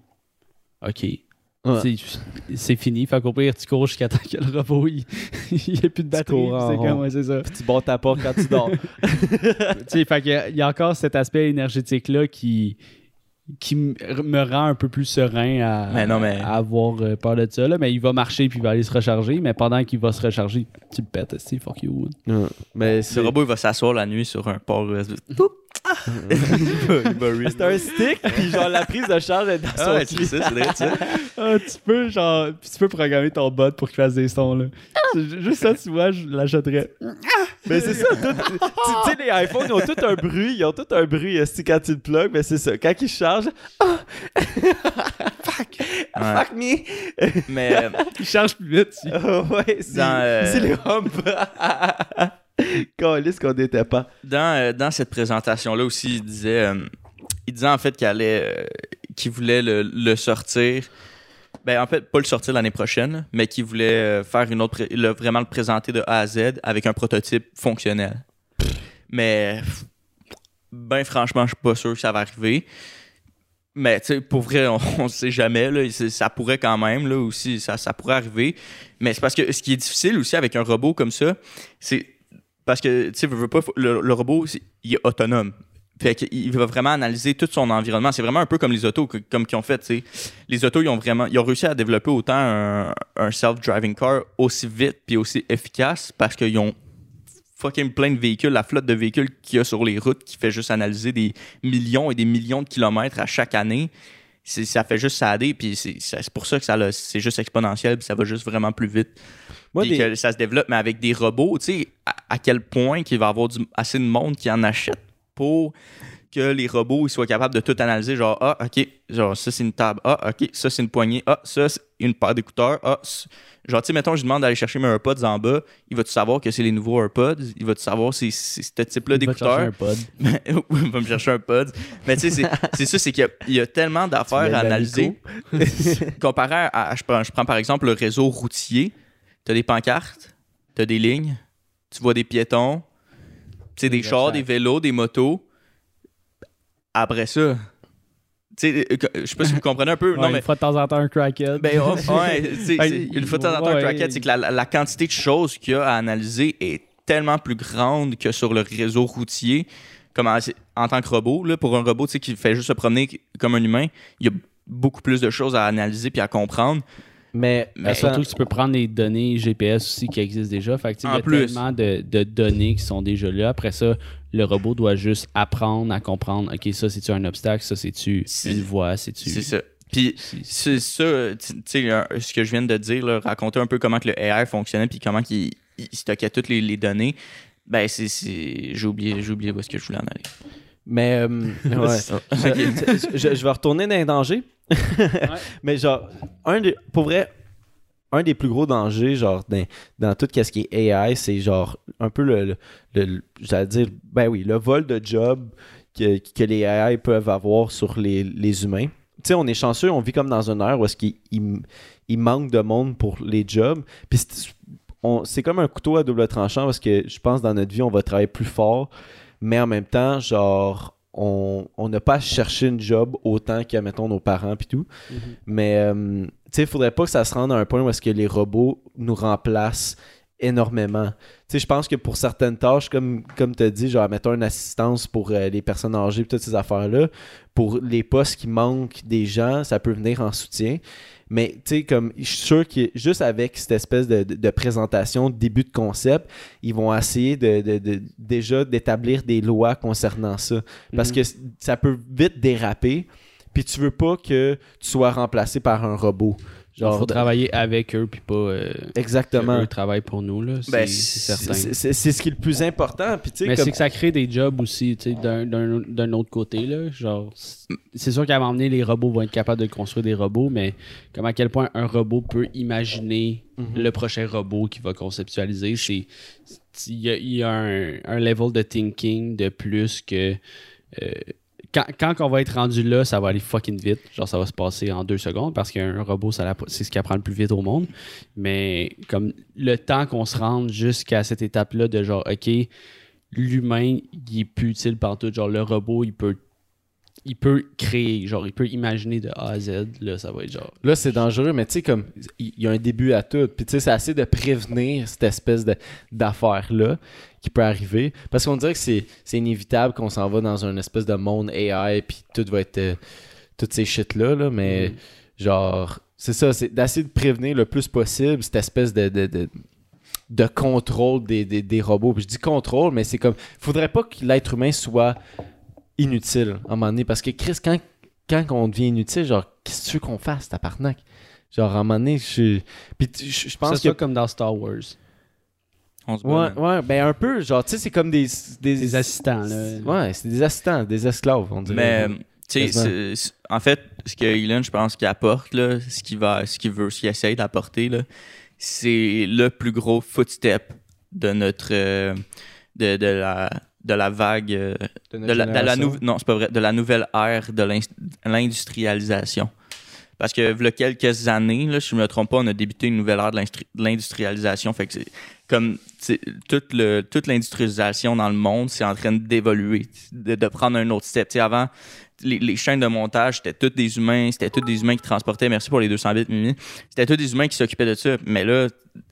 Speaker 3: OK.
Speaker 1: Ouais.
Speaker 3: c'est- fini. Fait pire, tu cours jusqu'à temps que le robot, il n'y ait plus de batterie.
Speaker 1: cours en
Speaker 3: C'est comme, ouais, c'est ça.
Speaker 1: Puis tu bats ta porte quand tu dors.
Speaker 3: tu fait y a- il y a encore cet aspect énergétique-là qui, qui me rend un peu plus serein à,
Speaker 2: Mais non, mais-
Speaker 3: à avoir euh, peur de ça. Là. Mais il va marcher puis il va aller se recharger. Mais pendant qu'il va se recharger, tu le pètes, c'est fuck you.
Speaker 1: Ouais. Mais
Speaker 2: Le robot, il va s'asseoir la nuit sur un port USB. Ah!
Speaker 1: c'est un stick, puis genre la prise de charge est dans
Speaker 2: Ah
Speaker 1: son
Speaker 2: ouais, c'est ça, c'est vrai, ça.
Speaker 3: Ah, tu peux, genre, puis tu peux programmer ton bot pour qu'il fasse des sons. Là. C'est Juste ça, tu vois, je l'achèterais.
Speaker 1: Mais c'est ça, tout- tu tu sais, les iPhones, ils ont tout un bruit, ils ont tout un bruit esti, quand tu le plugues, mais c'est ça. Quand ils chargent, ah! fuck,
Speaker 2: Ouais.
Speaker 1: fuck me!
Speaker 2: Mais euh,
Speaker 3: Il charge plus vite.
Speaker 1: Ah ouais, c'est
Speaker 2: euh,
Speaker 1: les humps. Calisse qu'on n'était pas.
Speaker 2: dans, euh, dans cette présentation-là aussi, il disait, euh, il disait en fait qu'il allait, euh, qu'il voulait le, le sortir. Ben, en fait, pas le sortir l'année prochaine, mais qu'il voulait euh, faire une autre, le- vraiment le présenter de A à Z avec un prototype fonctionnel. Mais, ben franchement, je suis pas sûr que ça va arriver. Mais, tu sais, pour vrai, on, on sait jamais, là. Ça pourrait quand même, là, aussi, ça, ça pourrait arriver. Mais c'est parce que ce qui est difficile aussi avec un robot comme ça, c'est parce que, tu sais, veux, pas, le, robot, il est autonome. Fait qu'il va vraiment analyser tout son environnement. C'est vraiment un peu comme les autos, que- comme qu'ils ont fait. Les autos, ils ont vraiment, ils ont réussi à développer autant un, un self-driving car aussi vite puis aussi efficace parce qu'ils ont fucking plein de véhicules, la flotte de véhicules qu'il y a sur les routes qui fait juste analyser des millions et des millions de kilomètres à chaque année. Ça fait juste s'aider, puis c'est pour ça que ça c'est juste exponentiel, puis ça va juste vraiment plus vite
Speaker 1: Moi,
Speaker 2: puis
Speaker 1: des-
Speaker 2: que ça se développe, mais avec des robots, tu sais, à, à quel point qu'il va y avoir du- assez de monde qui en achète pour que les robots ils soient capables de tout analyser, genre, ah, ok, genre, ça c'est une table, ah, ok, ça c'est une poignée, ah, ça c'est une paire d'écouteurs, ah, genre, tu sais, mettons, je demande d'aller chercher mes AirPods en bas, il va-tu savoir que c'est les nouveaux AirPods, il va-tu savoir c'est c'est ce type-là
Speaker 3: Il va te chercher
Speaker 2: d'écouteurs? Oui, il va me chercher un pod. Mais tu sais, c'est- ça, c'est qu'il y a- il y, a tellement d'affaires à analyser. Comparé à, je prends, je prends par exemple le réseau routier, tu as des pancartes, tu as des lignes, tu vois des piétons, sais, des chars, des vélos, des motos. Après ça, tu sais, euh, je sais pas si vous comprenez un peu.
Speaker 3: Ouais,
Speaker 2: non, mais
Speaker 3: Une fois de temps en temps, un crackhead.
Speaker 2: ben, oh, ouais, c'est- une fois de temps en temps, un crackhead, c'est que la, la- quantité de choses qu'il y a à analyser est tellement plus grande que sur le réseau routier. Comme en, en tant que robot, là, pour un robot qui fait juste se promener comme un humain, il y a beaucoup plus de choses à analyser puis à comprendre.
Speaker 1: Mais,
Speaker 3: Mais
Speaker 1: attends,
Speaker 3: surtout que tu peux prendre les données GPS aussi qui existent déjà. Fait que, il y a
Speaker 2: plus.
Speaker 3: tellement de, de données qui sont déjà là. Après ça, le robot doit juste apprendre à comprendre. OK, ça, c'est-tu un obstacle? Ça, c'est-tu
Speaker 2: C'est-
Speaker 3: une voie? C'est-tu...
Speaker 2: C'est ça. Puis
Speaker 3: c'est-
Speaker 2: ça, tu sais, ce que je viens de dire, là, raconter un peu comment que le AI fonctionnait puis comment il, il stockait toutes les, les données. Ben, c'est. J'ai oublié, j'ai oublié où est-ce que je voulais en aller.
Speaker 1: Mais euh, ouais. je, je- je vais retourner dans les dangers. Mais genre, un des, pour vrai, un des plus gros dangers, genre, dans, dans tout ce qui est AI, c'est genre un peu le, le- le- j'allais dire, ben oui, le vol de job que, que les AI peuvent avoir sur les, les humains. Tu sais, on est chanceux, on vit comme dans une ère où est-ce qu'il il- il manque de monde pour les jobs. Puis c'est comme un couteau à double tranchant parce que je pense dans notre vie, on va travailler plus fort, mais en même temps, genre, on on n'a pas à chercher une job autant que, mettons, nos parents puis tout. Mais, euh, tu sais, il faudrait pas que ça se rende à un point où est-ce que les robots nous remplacent énormément. Tu sais, je pense que pour certaines tâches, comme, comme tu as dit, genre, mettons une assistance pour euh, les personnes âgées et toutes ces affaires-là, pour les postes qui manquent des gens, ça peut venir en soutien. Mais, tu sais, comme, je suis sûr que juste avec cette espèce de, de- de présentation, de début de concept, ils vont essayer de, de- de- déjà d'établir des lois concernant ça. Parce
Speaker 3: Mhm.
Speaker 1: que ça peut vite déraper, puis tu veux pas que tu sois remplacé par un robot.
Speaker 3: Il faut travailler avec eux puis pas euh,
Speaker 1: Exactement.
Speaker 3: que eux travaillent pour nous. Là. C'est,
Speaker 2: Ben,
Speaker 3: certain.
Speaker 1: C'est ce qui est le plus important. Puis, tu sais,
Speaker 3: Mais
Speaker 1: comme-
Speaker 3: c'est que ça crée des jobs aussi, tu sais, d'un, d'un, d'un autre côté, là. Genre, c'est- sûr qu'à un moment donné, les robots vont être capables de construire des robots, mais comme à quel point un robot peut imaginer
Speaker 1: Mhm.
Speaker 3: le prochain robot qu'il va conceptualiser, c'est... c'est- Il y a, il y a un, un level de thinking de plus que... euh, quand, quand on va être rendu là, ça va aller fucking vite. Genre, ça va se passer en deux secondes parce qu'un robot, c'est ce qui apprend le plus vite au monde. Mais comme le temps qu'on se rende jusqu'à cette étape-là de genre, OK, l'humain, il est plus utile partout. Genre, le robot, il peut il peut créer, genre, il peut imaginer de A à Z, là, ça va être genre.
Speaker 1: Là, c'est dangereux, mais tu sais, comme, il y a un début à tout. Puis tu sais, c'est assez de prévenir cette espèce d'affaire-là qui peut arriver. Parce qu'on dirait que c'est c'est inévitable qu'on s'en va dans un espèce de monde AI, puis tout va être. euh, toutes ces shit-là, là, mais genre, c'est ça, c'est d'essayer de prévenir le plus possible cette espèce de. de, de de contrôle des, des, des robots. Puis je dis contrôle, mais c'est comme. Faudrait pas que l'être humain soit inutile à un moment donné. Parce que Chris, quand, quand on devient inutile, genre, qu'est-ce que tu veux qu'on fasse, tabarnak? Genre, à un moment donné, je. Puis je je pense
Speaker 3: C'est
Speaker 1: que.
Speaker 3: ça comme dans Star Wars.
Speaker 2: On se
Speaker 1: Ouais, ouais, ben un peu. Genre, tu sais, c'est comme des. Des,
Speaker 3: Des assistants, là.
Speaker 1: Ouais, c'est des assistants, des esclaves, on dirait.
Speaker 2: Mais, tu sais, en fait, ce que Elon, je pense, qu'il apporte, là, ce qu'il va, ce qu'il veut, ce qu'il essaye d'apporter, là, c'est le plus gros footstep de notre, euh, de, de la, de la vague, euh,
Speaker 1: de,
Speaker 2: la, de la nou- non, c'est pas vrai, de la nouvelle ère de l'industrialisation. Parce que, il y a quelques années, là, si je me trompe pas, on a débuté une nouvelle ère de l'industrialisation. Fait que c'est comme c'est- toute, le, toute l'industrialisation dans le monde, c'est en train d'évoluer, de, de prendre un autre step. Avant, les, les chaînes de montage, c'était tous des humains, c'était tous des humains qui transportaient, merci pour les 200 bits, Mimi, c'était tous des humains qui s'occupaient de ça. Mais là,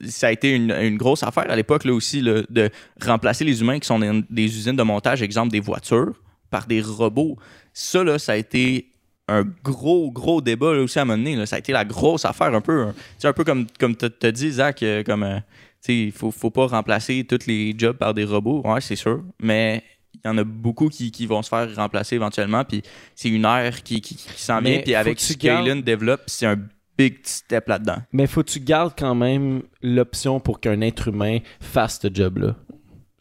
Speaker 2: ça a été une, une grosse affaire à l'époque, là aussi, là, de remplacer les humains qui sont dans des usines de montage, exemple des voitures, par des robots. Ça, là, ça a été un gros, gros débat là, aussi à là. Ça a été la grosse affaire, un peu. sais, un peu comme, comme tu as dit, Zach, euh, comme. euh, il faut, faut pas remplacer tous les jobs par des robots. Ouais, c'est sûr. Mais il y en a beaucoup qui, qui vont se faire remplacer éventuellement. Puis c'est une ère qui, qui, qui s'en vient. Puis avec
Speaker 1: que
Speaker 2: ce qu'Elon développe, c'est un big step là-dedans.
Speaker 1: Mais faut que tu gardes quand même l'option pour qu'un être humain fasse ce job-là?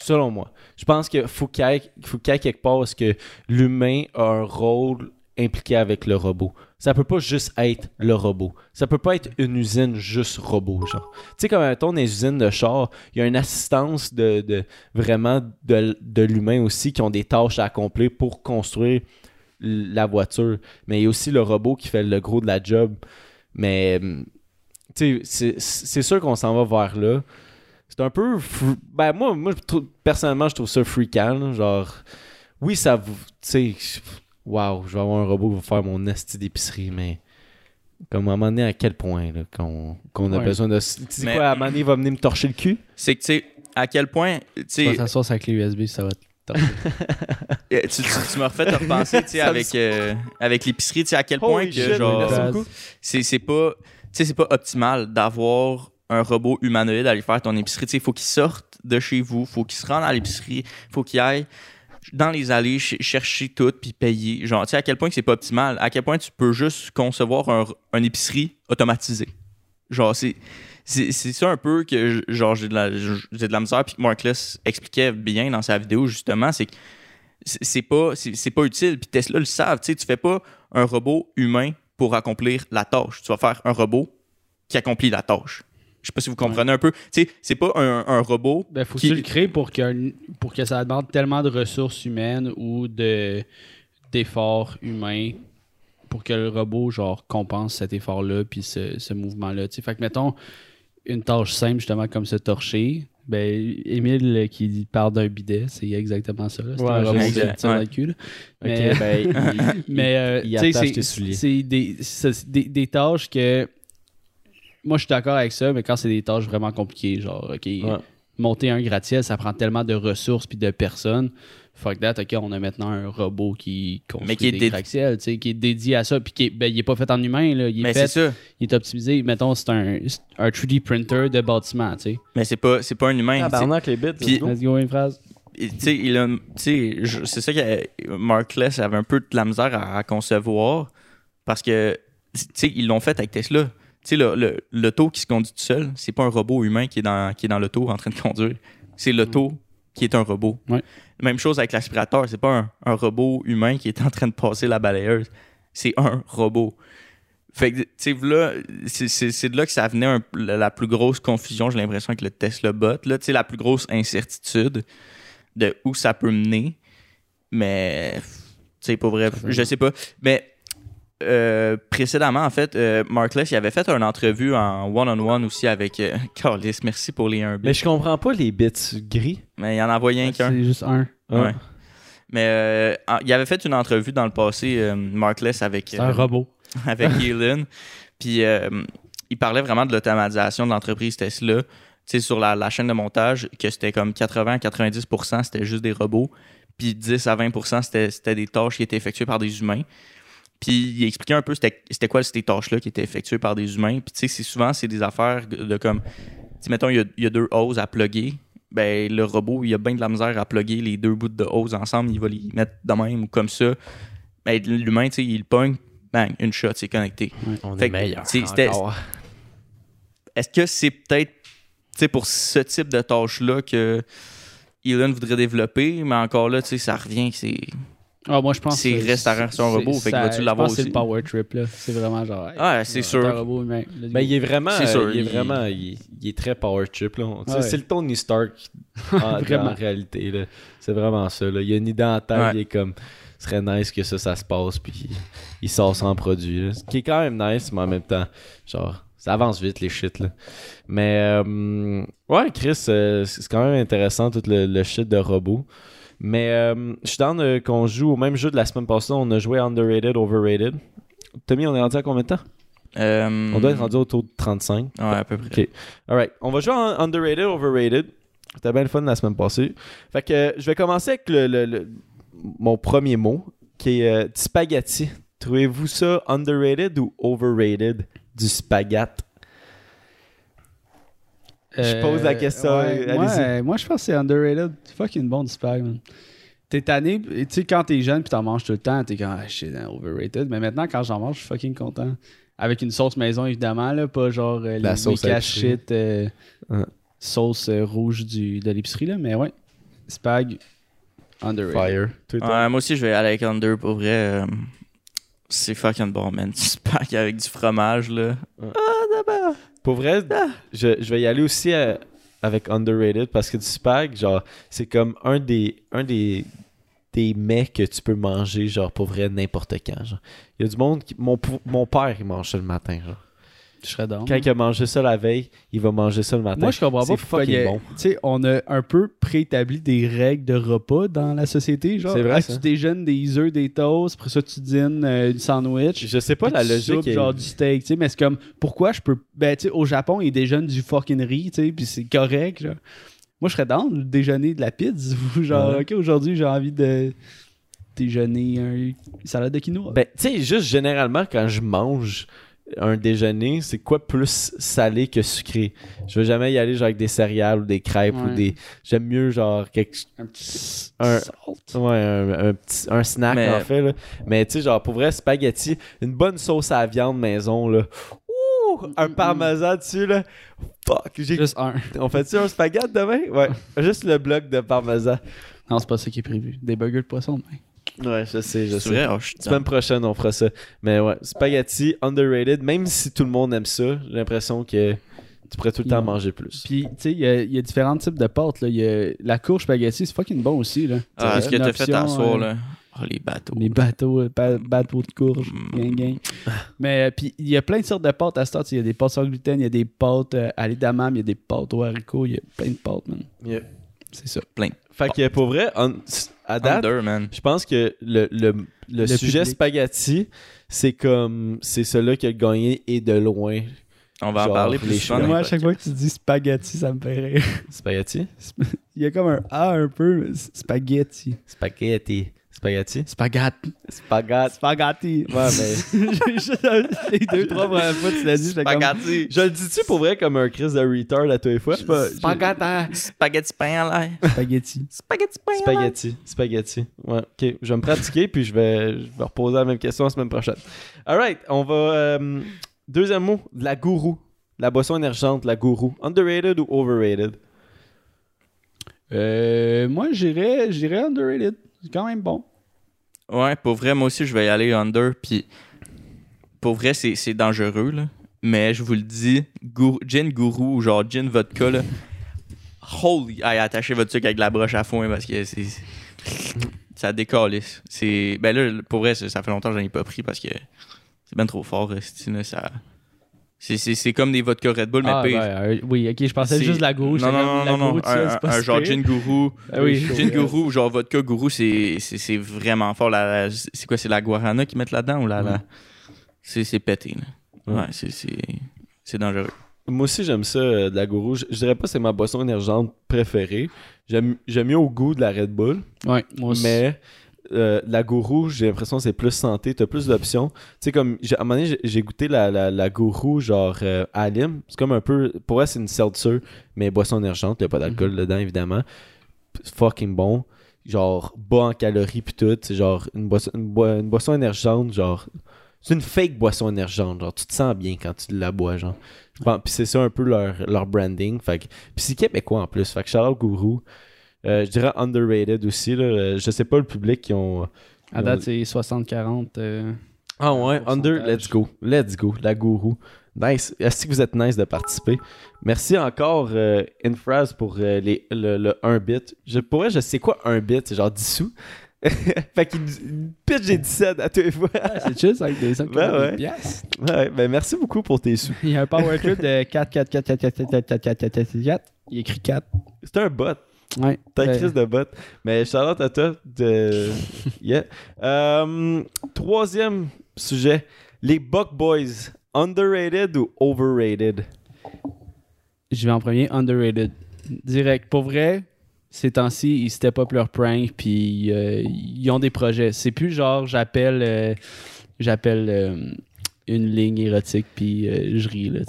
Speaker 1: Selon moi. Je pense qu'il faut qu'il y, y ait quelque part où ce que l'humain a un rôle impliqué avec le robot. Ça peut pas juste être le robot. Ça peut pas être une usine juste robot, genre. Tu sais, comme mettons, dans les usines de char, il y a une assistance de, de- vraiment de, de l'humain aussi qui ont des tâches à accomplir pour construire la voiture. Mais il y a aussi le robot qui fait le gros de la job. Mais hum, tu sais, c'est- sûr qu'on s'en va vers là. C'est un peu. Ben, moi, moi personnellement, je trouve ça freakant. Genre, oui, ça vous. Tu sais, waouh, je vais avoir un robot qui va faire mon esti d'épicerie, mais. Comme à un moment donné, à quel point là, qu'on qu'on a
Speaker 3: Ouais.
Speaker 1: besoin de. Tu sais
Speaker 2: Mais-
Speaker 1: quoi, à un moment donné, il va venir me torcher le cul?
Speaker 2: C'est que, tu sais, à quel point. Tu
Speaker 3: vas sur la clé USB, ça va te
Speaker 2: Euh, tu, tu, tu m'as refait te repenser tu sais, avec, euh, avec l'épicerie, tu sais, à quel point
Speaker 1: Holy
Speaker 2: que
Speaker 1: shit,
Speaker 2: genre, c'est c'est pas tu sais, c'est pas optimal d'avoir un robot humanoïde à aller faire ton épicerie. Tu sais, Il faut qu'il sorte de chez vous, faut qu'il se rende à l'épicerie, faut qu'il aille dans les allées ch- chercher tout puis payer. Genre, tu sais, à quel point que c'est pas optimal, à quel point tu peux juste concevoir un, un épicerie automatisé. Genre, c'est. C'est ça un peu que genre j'ai de la de la misère puis que Markless expliquait bien dans sa vidéo justement c'est que c'est pas pas utile puis Tesla le savent tu sais tu fais pas un robot humain pour accomplir la tâche tu vas faire un robot qui accomplit la tâche je sais pas si vous comprenez un peu tu sais c'est pas un, un robot
Speaker 3: Ben, faut
Speaker 2: Qui-
Speaker 3: que tu le crées pour que, pour que ça demande tellement de ressources humaines ou de d'efforts humains pour que le robot genre compense cet effort-là puis ce, ce mouvement-là. tu sais. Fait que mettons une tâche simple justement comme se torcher. Ben, Émile euh, qui parle d'un bidet, c'est exactement ça. C'est
Speaker 1: Ouais,
Speaker 3: un robot qui tire dans
Speaker 2: Ouais.
Speaker 3: le cul. là. Mais-
Speaker 1: ben, il-
Speaker 3: Mais euh,
Speaker 1: il attache
Speaker 3: c'est-
Speaker 1: tes souliers.
Speaker 3: c'est des, c'est des, des tâches que moi je suis d'accord avec ça, mais quand c'est des tâches vraiment compliquées, genre ok,
Speaker 1: Ouais.
Speaker 3: monter un gratte-ciel, ça prend tellement de ressources puis de personnes. Fuck that, ok, on a maintenant un robot qui construit
Speaker 2: Mais qui est
Speaker 3: des
Speaker 2: dédi-
Speaker 3: gratte-ciels, tu sais, qui est dédié à ça, puis qui est, ben, il est pas fait en humain, là, il est
Speaker 2: mais
Speaker 3: fait,
Speaker 2: c'est ça
Speaker 3: il est optimisé. Mettons, c'est un, c'est un 3D printer de bâtiment, tu sais.
Speaker 2: mais c'est pas c'est pas un humain tu sais.
Speaker 1: Tabarnak, les bits.
Speaker 2: Puis-
Speaker 1: let's go.
Speaker 3: Une phrase.
Speaker 2: Et, tu sais, il a- tu sais, je- c'est ça que Mark Less avait un peu de la misère à, à concevoir parce que, tu sais, ils l'ont fait avec Tesla. Tu sais, le- le- l'auto qui se conduit tout seul, c'est pas un robot humain qui est dans, qui est dans l'auto en train de conduire. C'est l'auto qui est un robot.
Speaker 3: Ouais.
Speaker 2: Même chose avec l'aspirateur. C'est pas un, un robot humain qui est en train de passer la balayeuse. C'est un robot. Fait que, tu sais, là, c'est- de là que ça venait un- la, plus grosse confusion, j'ai l'impression, avec le Tesla Bot. Là, tu sais, la plus grosse incertitude de où ça peut mener. Mais, tu sais, pour vrai, je sais pas. Mais, euh, précédemment, en fait, euh, Mark il avait fait une entrevue en one-on-one aussi avec euh, Carlis. Merci pour les 1 bit.
Speaker 1: Mais je comprends pas les bits gris.
Speaker 2: Mais il en a envoyé un qu'un.
Speaker 3: C'est juste un.
Speaker 1: Ah.
Speaker 2: Ouais. Mais euh, en- il avait fait une entrevue dans le passé, euh, Markless, avec,
Speaker 3: C'est un robot.
Speaker 2: avec Elon. Puis il parlait vraiment de l'automatisation de l'entreprise Tesla. Tu sais, sur la, la chaîne de montage, que c'était comme 80-90%, c'était juste des robots. Puis 10 à 20%, c'était c'était des tâches qui étaient effectuées par des humains. Puis il expliquait un peu c'était c'était quoi ces tâches-là qui étaient effectuées par des humains. Puis tu sais, c'est souvent, c'est des affaires de, de comme... Mettons, il y a, il y a deux hoses à plugger. Ben, le robot, il a bien de la misère à plugger les deux bouts de hose ensemble. Il va les mettre de même ou comme ça. Ben, l'humain, tu sais, il pogne, bang, une shot, c'est connecté.
Speaker 4: On
Speaker 2: Fait
Speaker 4: est
Speaker 2: que,
Speaker 4: meilleur.
Speaker 2: Est-ce que c'est peut-être tu sais, pour ce type de tâche-là que Elon voudrait développer, mais encore là, tu sais, ça revient c'est.
Speaker 3: Ah, moi, je pense
Speaker 2: C'est
Speaker 3: que
Speaker 2: restaurant sur un
Speaker 3: c'est-
Speaker 2: robot, fait que vas-tu
Speaker 3: je
Speaker 2: l'avoir
Speaker 3: pense que C'est
Speaker 2: aussi?
Speaker 3: le power trip, là. C'est vraiment genre.
Speaker 2: Ah, c'est sûr.
Speaker 3: robot. Let's
Speaker 1: Ben, il est vraiment,
Speaker 2: C'est sûr,
Speaker 1: euh, il est vraiment, il, il est très power trip là. C'est le Tony Stark en,
Speaker 3: Vraiment.
Speaker 1: en réalité là. C'est vraiment ça là. Il y a une idée en tête,
Speaker 2: Ouais.
Speaker 1: il est comme, ce serait nice que ça, ça se passe puis il, il sort sans produit. Là. Ce qui est quand même nice, mais en même temps, genre, ça avance vite les shit là. Mais euh, ouais, Chris, euh, c'est quand même intéressant tout le, le shit de robot. Mais euh, je suis dans qu'on joue au même jeu de la semaine passée. On a joué Underrated, Overrated. Tommy, on est rendu à combien de temps?
Speaker 2: Euh,
Speaker 1: On doit être rendu autour de 35.
Speaker 2: Ouais, à peu près.
Speaker 1: Ok. Alright. On va jouer en underrated, overrated. C'était bien le fun la semaine passée. Fait que euh, je vais commencer avec le, le- le- mon premier mot, qui est euh, spaghetti. Trouvez-vous ça underrated ou overrated du spaghette? Je pose la question,
Speaker 3: ouais, moi,
Speaker 1: allez-y.
Speaker 3: euh, moi, je pense que c'est underrated. C'est fucking bon du spag, man. T'es tanné, tu sais, quand t'es jeune puis t'en manges tout le temps, t'es comme, ah, shit, hein, overrated. Mais maintenant, quand j'en mange, je suis fucking content. Avec une sauce maison, évidemment, là, pas genre euh,
Speaker 1: La
Speaker 3: les
Speaker 1: sauce
Speaker 3: shit, euh,
Speaker 1: Ouais.
Speaker 3: sauce euh, rouge du, de l'épicerie, là. Mais ouais, spag, underrated.
Speaker 1: Fire.
Speaker 2: Ouais, moi aussi, je vais aller avec Under pour vrai. euh, c'est fucking bon, man. Du spag avec du fromage, là.
Speaker 1: Pour vrai, je, je vais y aller aussi euh, avec underrated parce que du spag, genre, c'est comme un des, un des, des mets que tu peux manger, genre, pour vrai, n'importe quand. Genre. Il y a du monde qui. Mon, mon père, il mange ça le matin, genre.
Speaker 3: Je serais down.
Speaker 1: Quand il a mangé ça la veille, il va manger ça le matin.
Speaker 3: Moi, je comprends pas
Speaker 1: C'est
Speaker 3: pourquoi il
Speaker 1: bon.
Speaker 3: Tu sais, on a un peu préétabli des règles de repas dans la société. Genre,
Speaker 1: C'est vrai,
Speaker 3: Ah,
Speaker 1: ça.
Speaker 3: tu déjeunes des œufs, des toasts, après ça, tu dînes euh, du sandwich.
Speaker 1: Je sais pas la
Speaker 3: tu
Speaker 1: logique.
Speaker 3: soupes,
Speaker 1: est-
Speaker 3: genre du steak, tu sais, mais c'est comme, pourquoi je peux. Ben, tu sais, au Japon, ils déjeunent du fucking riz, tu sais, puis c'est correct, genre. Moi, je serais dans le déjeuner de la pizza, ou genre,
Speaker 1: Ouais.
Speaker 3: ok, aujourd'hui, j'ai envie de déjeuner un salade de quinoa.
Speaker 1: Ben, tu sais, juste généralement, quand je mange un déjeuner, c'est quoi plus salé que sucré? Je veux jamais y aller genre avec des céréales ou des crêpes ou des. J'aime mieux genre quelque
Speaker 3: un petit
Speaker 1: un-
Speaker 3: salt.
Speaker 1: Ouais, un, un petit, un snack
Speaker 2: Mais-
Speaker 1: en fait. Là. Mais tu sais, genre pour vrai, spaghetti, une bonne sauce à la viande maison, là. Ouh! Un parmesan dessus, là. Fuck, j'ai...
Speaker 3: Juste un.
Speaker 1: On fait-tu un spaghetti demain? Ouais. Juste le bloc de parmesan.
Speaker 3: Non, c'est pas ça qui est prévu. Des burgers de poisson, mais.
Speaker 1: Ouais, je sais, je
Speaker 2: C'est
Speaker 1: sais.
Speaker 2: vrai, oh, je
Speaker 1: Semaine prochaine, on fera ça. Mais ouais, spaghetti, underrated. Même si tout le monde aime ça, j'ai l'impression que tu pourrais tout le temps
Speaker 3: Non.
Speaker 1: manger plus.
Speaker 3: Puis, tu sais, il y, a- il y a différents types de pâtes. Là. Il y a la courge spaghetti, c'est fucking bon aussi. Là.
Speaker 2: Ah, ce que t'as fait à soir,
Speaker 3: euh,
Speaker 2: là. Oh, les bateaux.
Speaker 3: Les bateaux, euh, bateaux de courge,
Speaker 2: Mm.
Speaker 3: gang, gang. Mais euh, puis il y a plein de sortes de pâtes à ce temps. Il y a des pâtes sans gluten, il y a des pâtes euh, à l'édamame, il y a des pâtes aux haricots, il y a plein de pâtes, man.
Speaker 1: Yeah.
Speaker 3: C'est ça.
Speaker 1: Fait que pour vrai, on- à date,
Speaker 2: Under, man.
Speaker 1: Je pense que le, le, le,
Speaker 3: Le
Speaker 1: sujet
Speaker 3: public.
Speaker 1: spaghetti, c'est comme. C'est celui qui a gagné et de loin.
Speaker 2: On va en parler
Speaker 1: les
Speaker 2: plus
Speaker 1: cheveux.
Speaker 2: souvent.
Speaker 3: Moi, à chaque fois que tu dis spaghetti, ça me fait rire.
Speaker 1: Spaghetti?
Speaker 3: Il y a comme un A un peu, spaghetti.
Speaker 1: Spaghetti. Spaghetti?
Speaker 3: Spaghetti.
Speaker 1: Spaghetti.
Speaker 3: Spaghetti.
Speaker 1: Ouais, mais.
Speaker 3: J'ai juste les deux, trois premières fois que tu l'as dit, j'étais comme.
Speaker 2: Spaghetti.
Speaker 1: Je le dis-tu pour vrai comme un Chris de retard à tous les fois?
Speaker 3: Pas,
Speaker 1: Spaghetti.
Speaker 2: Spaghetti pain à l'air.
Speaker 3: Spaghetti.
Speaker 2: Spaghetti pain à l'air.
Speaker 1: Spaghetti. Spaghetti. Ouais, ok. Je vais me pratiquer puis je vais, je vais reposer la même question la semaine prochaine. Alright, on va. euh, deuxième mot, la gourou. La boisson énergente, la gourou. Underrated ou overrated?
Speaker 3: Euh, moi, j'irais, j'irais underrated. C'est quand même bon.
Speaker 2: Ouais, pour vrai, moi aussi, je vais y aller under. Puis, pour vrai, c'est dangereux, là. Mais je vous le dis, gin gourou ou genre gin vodka, là. Holy! Hey, attachez votre sucre avec la broche à foin parce que c'est. Ça décalisse. C'est. Ben là, pour vrai, ça fait longtemps que j'en ai pas pris parce que c'est ben trop fort, ça. C'est- C'est c'est comme des vodka Red Bull, mais
Speaker 3: Ah,
Speaker 2: pire.
Speaker 3: ben, euh, oui, ok, je pensais juste la gourou.
Speaker 2: Non, non, non,
Speaker 3: la
Speaker 2: non, Un, genre gin gourou.
Speaker 3: Ah oui,
Speaker 2: Gin gourou, genre vodka gourou, c'est c'est- c'est vraiment fort. La- la- C'est quoi, c'est la guarana qu'ils mettent là-dedans ou la. la- C'est c'est pété, là.
Speaker 1: Ouais.
Speaker 2: Ouais, c'est- c'est c'est dangereux.
Speaker 1: Moi aussi, j'aime ça, euh, de la gourou. Je, je dirais pas que c'est ma boisson énergente préférée. J'aime j'aime mieux au goût de la Red Bull.
Speaker 3: Ouais, moi aussi.
Speaker 1: Mais euh, la gourou, j'ai l'impression que c'est plus santé. T'as plus d'options. Tu sais, comme, à un moment donné, j'ai- goûté la, la, la gourou, genre, euh, à lime. C'est comme un peu, pour elle, c'est une seltzer, mais boisson énergente. Y'a pas d'alcool
Speaker 3: Mhm.
Speaker 1: dedans, évidemment. Fucking bon. Genre, bas en calories pis tout. C'est genre, une boisson, une, boi- une boisson énergente, genre, c'est une fake boisson énergente. Genre, tu te sens bien quand tu la bois, genre. Bon, puis c'est ça un peu leur, leur branding. Fait que, puis c'est québécois en plus. Fait que out Gourou. Euh, je dirais underrated aussi. Là. Euh, Je sais pas le public qui ont.
Speaker 3: À date, c'est 60-40. euh,
Speaker 1: Ah ouais, under, let's go. Let's go. La Gourou. Nice. Est-ce que vous êtes nice de participer? Merci encore, euh, Infraz, pour euh, les, le, le 1 bit. Je pourrais, je sais quoi 1 bit, c'est genre 10 sous. fait qu'il pitch j'ai 17 à tous les fois.
Speaker 3: Ah, c'est chill, ça, avec des 5
Speaker 1: Ben ouais. Ouais, ben merci beaucoup pour tes sous.
Speaker 3: Il y a un power de 4, 4, 4, 4, 4, 4, 4, 4, 4, 4, 4, 4. Il écrit 4.
Speaker 1: C'est un bot.
Speaker 3: Ouais.
Speaker 1: T'as un
Speaker 3: Ben,
Speaker 1: crise de bot. Mais Charlotte à toi. De... yeah. Euh, troisième sujet. Les Buck Boys. Underrated ou overrated?
Speaker 3: Je vais en premier, underrated. Direct. Pour vrai, ces temps-ci, ils step up leur prank, puis euh, ils ont des projets. C'est plus genre, j'appelle euh, j'appelle une ligne érotique, puis je ris. Là,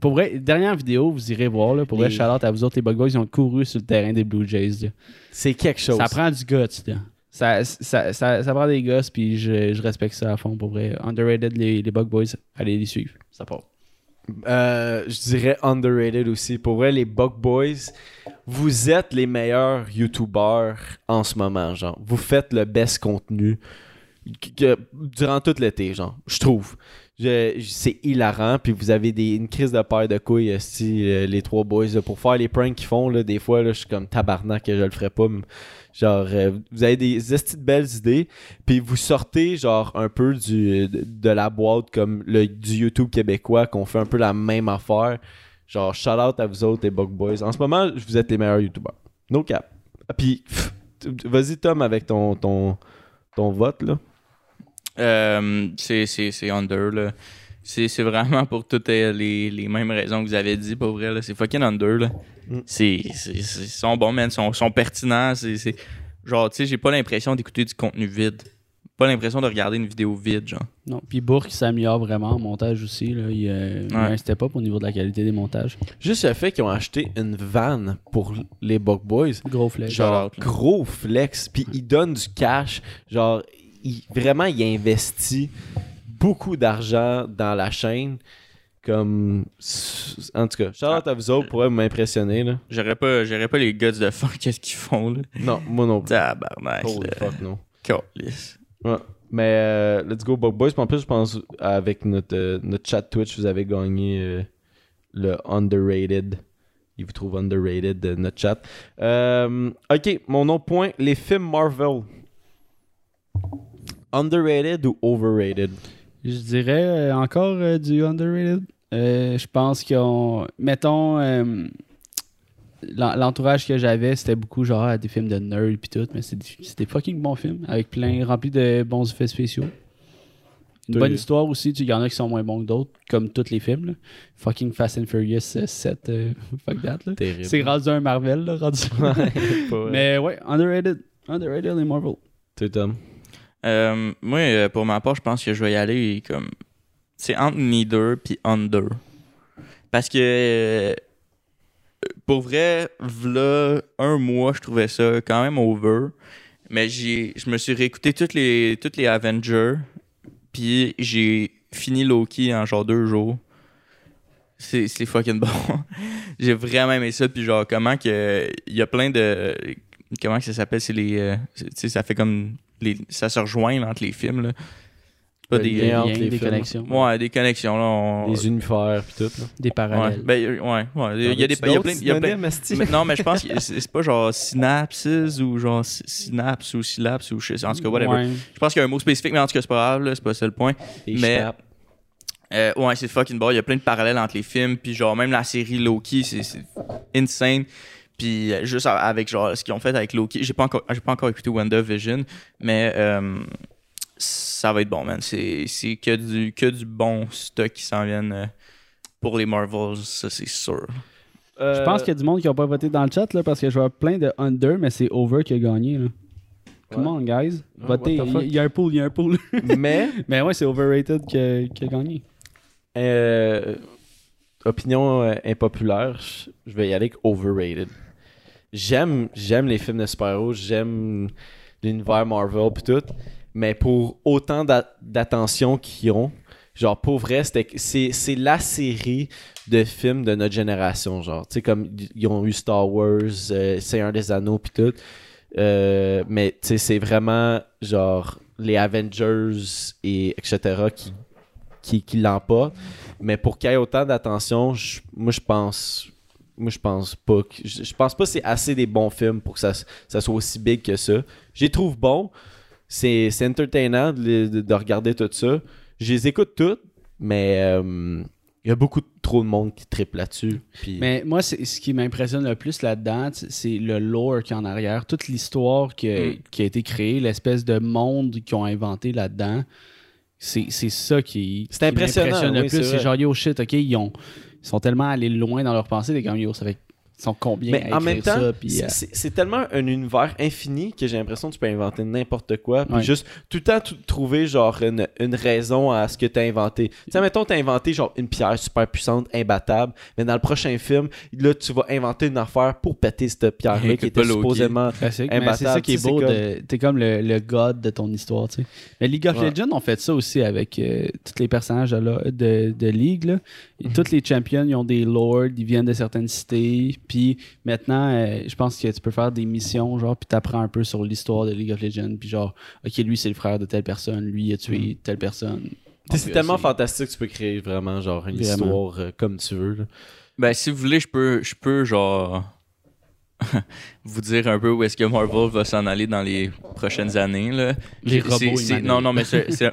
Speaker 3: pour vrai, dernière vidéo, vous irez voir. Là, pour vrai, shout-out à vous autres, les Bug Boys, ils ont couru sur le terrain des Blue Jays.
Speaker 1: C'est quelque chose.
Speaker 3: Ça prend du guts. Là. Ça, ça, ça, ça prend des gosses, puis je, je respecte ça à fond. Pour vrai, underrated, les, les Bug Boys, allez les suivre. Ça part.
Speaker 1: Euh, je dirais underrated aussi. Pour vrai, les Buck Boys, vous êtes les meilleurs YouTubers en ce moment, genre. Vous faites le best contenu que- durant tout l'été, genre. Je trouve. C'est hilarant, puis vous avez des, une crise de paire de couilles, esti, euh, les trois boys, pour faire les pranks qu'ils font, là, des fois, là, je suis comme tabarnak je le ferais pas. Genre, euh, vous avez des esti de belles idées, puis vous sortez, genre, un peu du, de, la boîte comme le, du YouTube québécois, qu'on fait un peu la même affaire. Genre, shout out à vous autres, les Bug Boys. En ce moment, vous êtes les meilleurs YouTubers. No cap. Puis, vas-y, Tom, avec ton, ton, ton vote, là.
Speaker 2: Euh, c'est c'est- c'est under, là. C'est c'est vraiment pour toutes euh, les, les mêmes raisons que vous avez dit, pour vrai, là. C'est fucking under, là.
Speaker 1: Mm.
Speaker 2: C'est... c'est- c'est- Ils sont bons, man. Ils sont, sont pertinents. C'est... c'est- Genre, tu sais, j'ai pas l'impression d'écouter du contenu vide. Pas l'impression de regarder une vidéo vide, genre.
Speaker 3: Non. Puis Bourg qui s'améliore vraiment en montage aussi. Là. Il, euh, y a
Speaker 2: Ouais.
Speaker 3: un au niveau de la qualité des montages.
Speaker 1: Juste le fait qu'ils ont acheté une van pour les Bug Boys,
Speaker 3: Gros flèche.
Speaker 1: genre, gros flex, puis ils donnent du cash. Genre, il- vraiment, il investit beaucoup d'argent dans la chaîne. Comme. En tout cas, out à vous autres pour m'impressionner, là.
Speaker 2: J'aurais pas, j'aurais pas les guts de faire qu'est-ce qu'ils font, là.
Speaker 1: Non, moi non plus.
Speaker 2: Tabarnak,
Speaker 1: Holy
Speaker 2: là.
Speaker 1: fuck, non. Ouais. Mais euh, let's go Bug Boys. Puis en plus, je pense avec notre, euh, notre chat Twitch, vous avez gagné euh, le underrated. Il vous trouve underrated de notre chat. Ok, mon autre point, les films Marvel. Underrated ou overrated?
Speaker 3: Je dirais euh, encore euh, du underrated. Euh, je pense qu'ils ont. Mettons, euh, l'en- l'entourage que j'avais, c'était beaucoup genre des films de nerd puis tout, mais des fucking bons films avec plein remplis de bons effets spéciaux. Une bonne histoire aussi, il y en a qui sont moins bons que d'autres, comme tous les films. là. Fucking Fast and Furious euh, 7, euh, fuck that. C'est rendu un Marvel, là, rendu. Mais ouais, underrated. Underrated les Marvel.
Speaker 1: Toi, Tom?
Speaker 2: Euh, moi, euh, pour ma part, je pense que je vais y aller comme. C'est entre neither puis under. Parce que. euh, pour vrai, v'là un mois, je trouvais ça quand même over. Mais je me suis réécouté toutes les, toutes les Avengers. Puis j'ai fini Loki en genre deux jours. C'est, fucking bon. j'ai vraiment aimé ça. Puis genre, comment que. Il y a plein de. Comment que ça s'appelle C'est les. euh, ça fait comme. Les, ça se rejoint là, entre les films. Là. Pas des.
Speaker 3: Liens,
Speaker 1: les
Speaker 3: des connexions.
Speaker 2: Ouais, des connexions. Là, on-
Speaker 1: Les univers pis tout. Là.
Speaker 3: Des
Speaker 2: Ouais,
Speaker 3: parallèles.
Speaker 2: ben, euh, ouais, ouais. Il y a des. Il y a plein. il y a plein- mais non, mais je pense que c'est pas genre synapses ou genre sy- synapse ou syllapse ou je sais. En tout cas, whatever.
Speaker 3: Ouais.
Speaker 2: Je pense qu'il y a un mot spécifique, mais en tout cas, c'est pas grave, c'est pas ça le point. Mais- Euh, ouais, c'est fucking bon. Il y a plein de parallèles entre les films. Puis, genre, même la série Loki, c'est insane. Puis, euh, juste avec, genre, ce qu'ils ont fait avec Loki. J'ai pas encore, j'ai pas encore écouté WandaVision, mais euh, ça va être bon, man. C'est c'est que du, que du bon stock qui s'en viennent euh, pour les Marvels, ça, c'est sûr.
Speaker 1: Euh,
Speaker 3: Je pense qu'il y a du monde qui n'a pas voté dans le chat là, parce que je vois plein de under, mais c'est over qui a gagné. Là. Come on, guys. Votez. Il y, a un pool, il y a un pool.
Speaker 1: Mais,
Speaker 3: mais ouais, c'est overrated qui a, qui a gagné.
Speaker 1: euh, opinion euh, impopulaire, je- je vais y aller avec overrated. J'aime, j'aime les films de super-héros, j'aime l'univers Marvel pis tout, mais pour autant d'a- d'attention qu'ils ont, genre pour vrai, c'est, la série de films de notre génération, genre, tu sais, comme ils ont eu Star Wars, euh, Seigneur des Anneaux pis tout, Euh, mais tu sais, c'est vraiment genre les Avengers et etc. qui, qui, qui. Mais pour qu'il y ait autant d'attention, moi je pense. Moi je pense pas que. Je, je pense pas que c'est assez des bons films pour que ça, ça soit aussi big que ça. Je les trouve bons. C'est c'est entertainant de, de- de regarder tout ça. Je les écoute toutes, mais euh, il y a beaucoup trop de monde qui triple là-dessus. Puis-
Speaker 3: Mais moi, c'est- ce qui m'impressionne le plus là-dedans, c'est le lore qui est en arrière, toute l'histoire qui, a-
Speaker 2: Mm.
Speaker 3: qui a été créée, l'espèce de monde qu'ils ont inventé là-dedans. C'est c'est ça qui,
Speaker 1: C'est
Speaker 3: qui
Speaker 1: impressionnant,
Speaker 3: m'impressionne le
Speaker 1: oui, c'est
Speaker 3: plus. C'est
Speaker 1: vrai.
Speaker 3: genre, yo, shit, ok, ils, ont, ils sont tellement allés loin dans leur pensée, t'es comme, ça fait. Ils sont combien
Speaker 1: Mais
Speaker 3: à
Speaker 1: en même temps,
Speaker 3: ça, puis,
Speaker 1: c'est-
Speaker 3: euh,
Speaker 1: c'est c'est tellement un univers infini que j'ai l'impression que tu peux inventer n'importe quoi. Puis
Speaker 3: Ouais.
Speaker 1: juste tout le temps tout- trouver genre une, une raison à ce que tu as inventé. Tu sais, mettons, tu as inventé genre une pierre super puissante, imbattable, mais dans le prochain film, là, tu vas inventer une affaire pour péter cette pierre-là qui
Speaker 2: Écoute
Speaker 1: était supposément.
Speaker 3: Classique. Mais
Speaker 1: imbattable,
Speaker 3: c'est ça qui est beau.
Speaker 1: c'est
Speaker 3: de- T'es comme le, le god de ton histoire. tu sais. Mais League of
Speaker 1: Ouais.
Speaker 3: Legends ont fait ça aussi avec euh, tous les personnages de, de, de League. Là.
Speaker 1: Mhm.
Speaker 3: Tous les champions, ils ont des lords, ils viennent de certaines cités. Puis maintenant, euh, je pense que tu peux faire des missions, genre, puis t'apprends un peu sur l'histoire de League of Legends. Puis genre, ok, lui c'est le frère de telle personne, lui il a tué telle personne.
Speaker 1: C'est tellement fantastique, tu peux créer vraiment genre une
Speaker 3: Vraiment.
Speaker 1: histoire euh, comme tu veux. là.
Speaker 2: Ben, si vous voulez, je peux, je peux genre, vous dire un peu où est-ce que Marvel va s'en aller dans les prochaines années. Là.
Speaker 3: Les robots.
Speaker 2: Non, non, mais c'est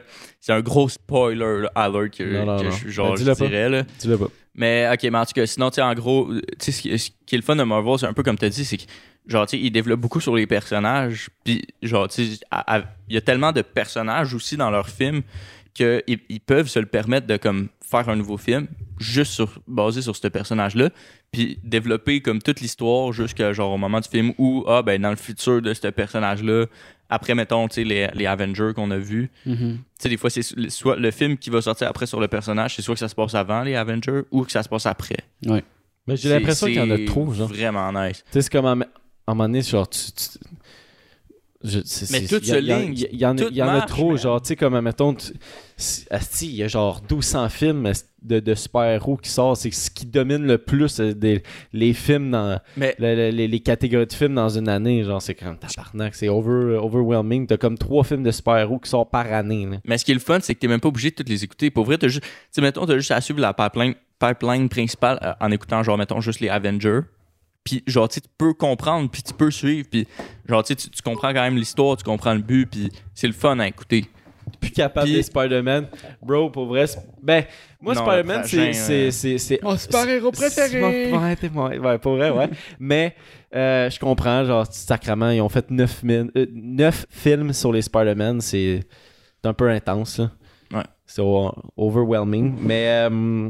Speaker 2: un, gros spoiler là, alert que,
Speaker 1: Non, non,
Speaker 2: que
Speaker 1: non.
Speaker 2: je, genre,
Speaker 1: Ben,
Speaker 2: je dirais. Là.
Speaker 1: Tu l'as pas.
Speaker 2: Mais ok, mais en tout cas, sinon, tu sais, en gros, tu sais, ce, qui- est le fun de Marvel, c'est un peu comme tu as dit, c'est que, genre, tu sais, ils développent beaucoup sur les personnages, puis, genre, tu sais, il y a tellement de personnages aussi dans leurs films qu'ils ils peuvent se le permettre de, comme, faire un nouveau film juste sur, basé sur ce personnage-là, puis développer, comme, toute l'histoire jusqu'à, genre, au moment du film où, ah, ben, dans le futur de ce personnage-là, après, mettons, tu sais, les, les Avengers qu'on a vus,
Speaker 3: Mhm.
Speaker 2: tu sais, des fois, c'est soit le film qui va sortir après sur le personnage, c'est soit que ça se passe avant les Avengers ou que ça se passe après.
Speaker 1: Mais j'ai
Speaker 2: C'est-
Speaker 1: l'impression qu'il y en a trop, genre.
Speaker 2: Vraiment nice.
Speaker 1: Tu sais, c'est comme à un à un moment donné, genre, tu. tu- je-
Speaker 2: Mais
Speaker 1: c'est-
Speaker 2: tout
Speaker 1: il y a-
Speaker 2: ligne,
Speaker 1: Il y, en a- y en a trop, genre, tu sais, comme, mettons, asti, il y a genre 1200 films de, de super-héros qui sortent. C'est ce qui domine le plus euh, des, les films dans.
Speaker 2: Mais
Speaker 1: le- le- les, les catégories de films dans une année, genre, c'est comme tabarnak, c'est over, overwhelming. T'as comme trois films de super-héros qui sortent par année, là.
Speaker 2: Mais ce qui est le fun, c'est que t'es même pas obligé de toutes les écouter. Pour vrai, t'as juste, tu mettons, t'as juste à suivre la pipeline, pipeline principale euh, en écoutant, genre, mettons, juste les Avengers. Puis, genre, tu peux comprendre, puis tu peux suivre, puis, genre, tu sais, tu comprends quand même l'histoire, tu comprends le but, puis c'est le fun à écouter.
Speaker 1: Plus capable
Speaker 2: Puis-
Speaker 1: des Spider-Man. Bro, pour vrai, ben, moi, Spider-Man, c'est.
Speaker 2: euh,
Speaker 1: c'est- c'est-
Speaker 3: Mon super-héros préféré!
Speaker 1: Ouais, t'es mon- ouais, pour vrai, ouais. Mais euh, je comprends, genre, sacrement, ils ont fait 9, films sur les Spider-Man, c'est c'est un peu intense, là.
Speaker 2: Ouais.
Speaker 1: C'est overwhelming. Mais, euh,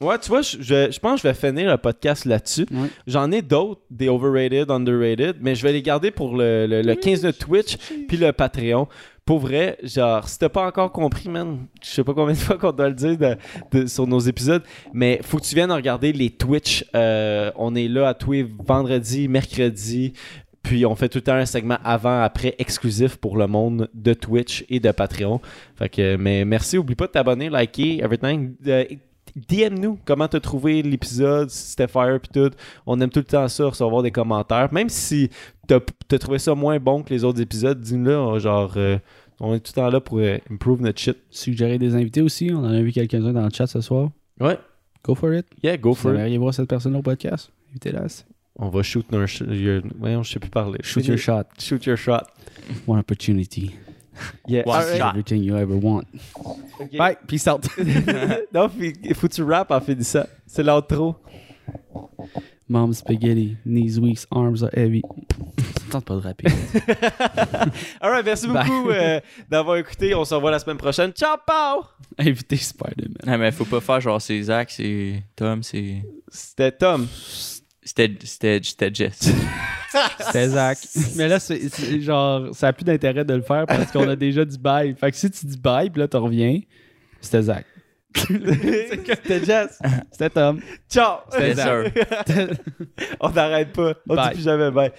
Speaker 1: ouais, tu vois, je, je- je pense que je vais finir le podcast là-dessus. J'en ai d'autres, des overrated, underrated, mais je vais les garder pour le, le, le 15 de Twitch puis le Patreon. Pour vrai, genre, si t'as pas encore compris, man, je sais pas combien de fois qu'on doit le dire de- de- sur nos épisodes, mais faut que tu viennes regarder les Twitch. Euh, on est là à tous les vendredis, mercredis. Puis on fait tout le temps un segment avant, après, exclusif pour le monde de Twitch et de Patreon. Fait que, mais merci, oublie pas de t'abonner, liker, everything. Euh, DM-nous comment t'as trouvé l'épisode, si c'était fire puis tout. On aime tout le temps ça, recevoir des commentaires. Même si t'as as trouvé ça moins bon que les autres épisodes, dis-nous-le. Genre, euh, on est tout le temps là pour euh, improve notre shit.
Speaker 3: Suggérer des invités aussi. On en a vu quelques-uns dans le chat ce soir.
Speaker 1: Ouais.
Speaker 3: Go for it.
Speaker 1: Yeah, go
Speaker 3: Vous
Speaker 1: for it.
Speaker 3: aimeriez voir cette personne au podcast? Invitez-la.
Speaker 1: On va shoot your- Voyons, je sais plus parler.
Speaker 3: Shoot your shot.
Speaker 1: Shoot your shot.
Speaker 3: One opportunity.
Speaker 1: Yeah.
Speaker 2: One
Speaker 1: Alright.
Speaker 2: shot.
Speaker 3: Everything you ever want.
Speaker 1: Ok.
Speaker 3: Bye, peace out.
Speaker 1: non, il faut que tu rap en finissant. C'est l'outro.
Speaker 3: Mom spaghetti, knees weak, arms are heavy. Tente pas de rapper.
Speaker 1: Alright, merci
Speaker 3: Bye.
Speaker 1: beaucoup euh, d'avoir écouté. On se revoit la semaine prochaine. Ciao, pau!
Speaker 3: Invité Spider-Man.
Speaker 2: Ah, mais faut pas faire genre c'est Zach, c'est Tom, c'est.
Speaker 1: C'était Tom.
Speaker 2: C'était c'était- c'était Jess.
Speaker 3: C'était Zach. Mais là, c'est genre, ça a plus d'intérêt de le faire parce qu'on a déjà dit bye. Fait que si tu dis bye, puis là, tu reviens, c'était Zach.
Speaker 1: C'était Jess.
Speaker 3: C'était Tom.
Speaker 1: Ciao!
Speaker 2: Yes, sir.
Speaker 1: On n'arrête pas. On
Speaker 3: Bye.
Speaker 1: dit plus jamais bye.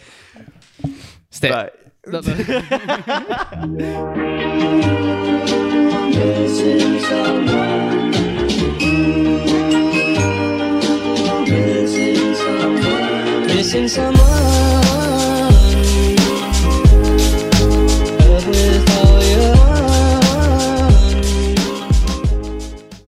Speaker 3: C'était.
Speaker 1: Bye.
Speaker 3: Non, non.
Speaker 5: 剩下我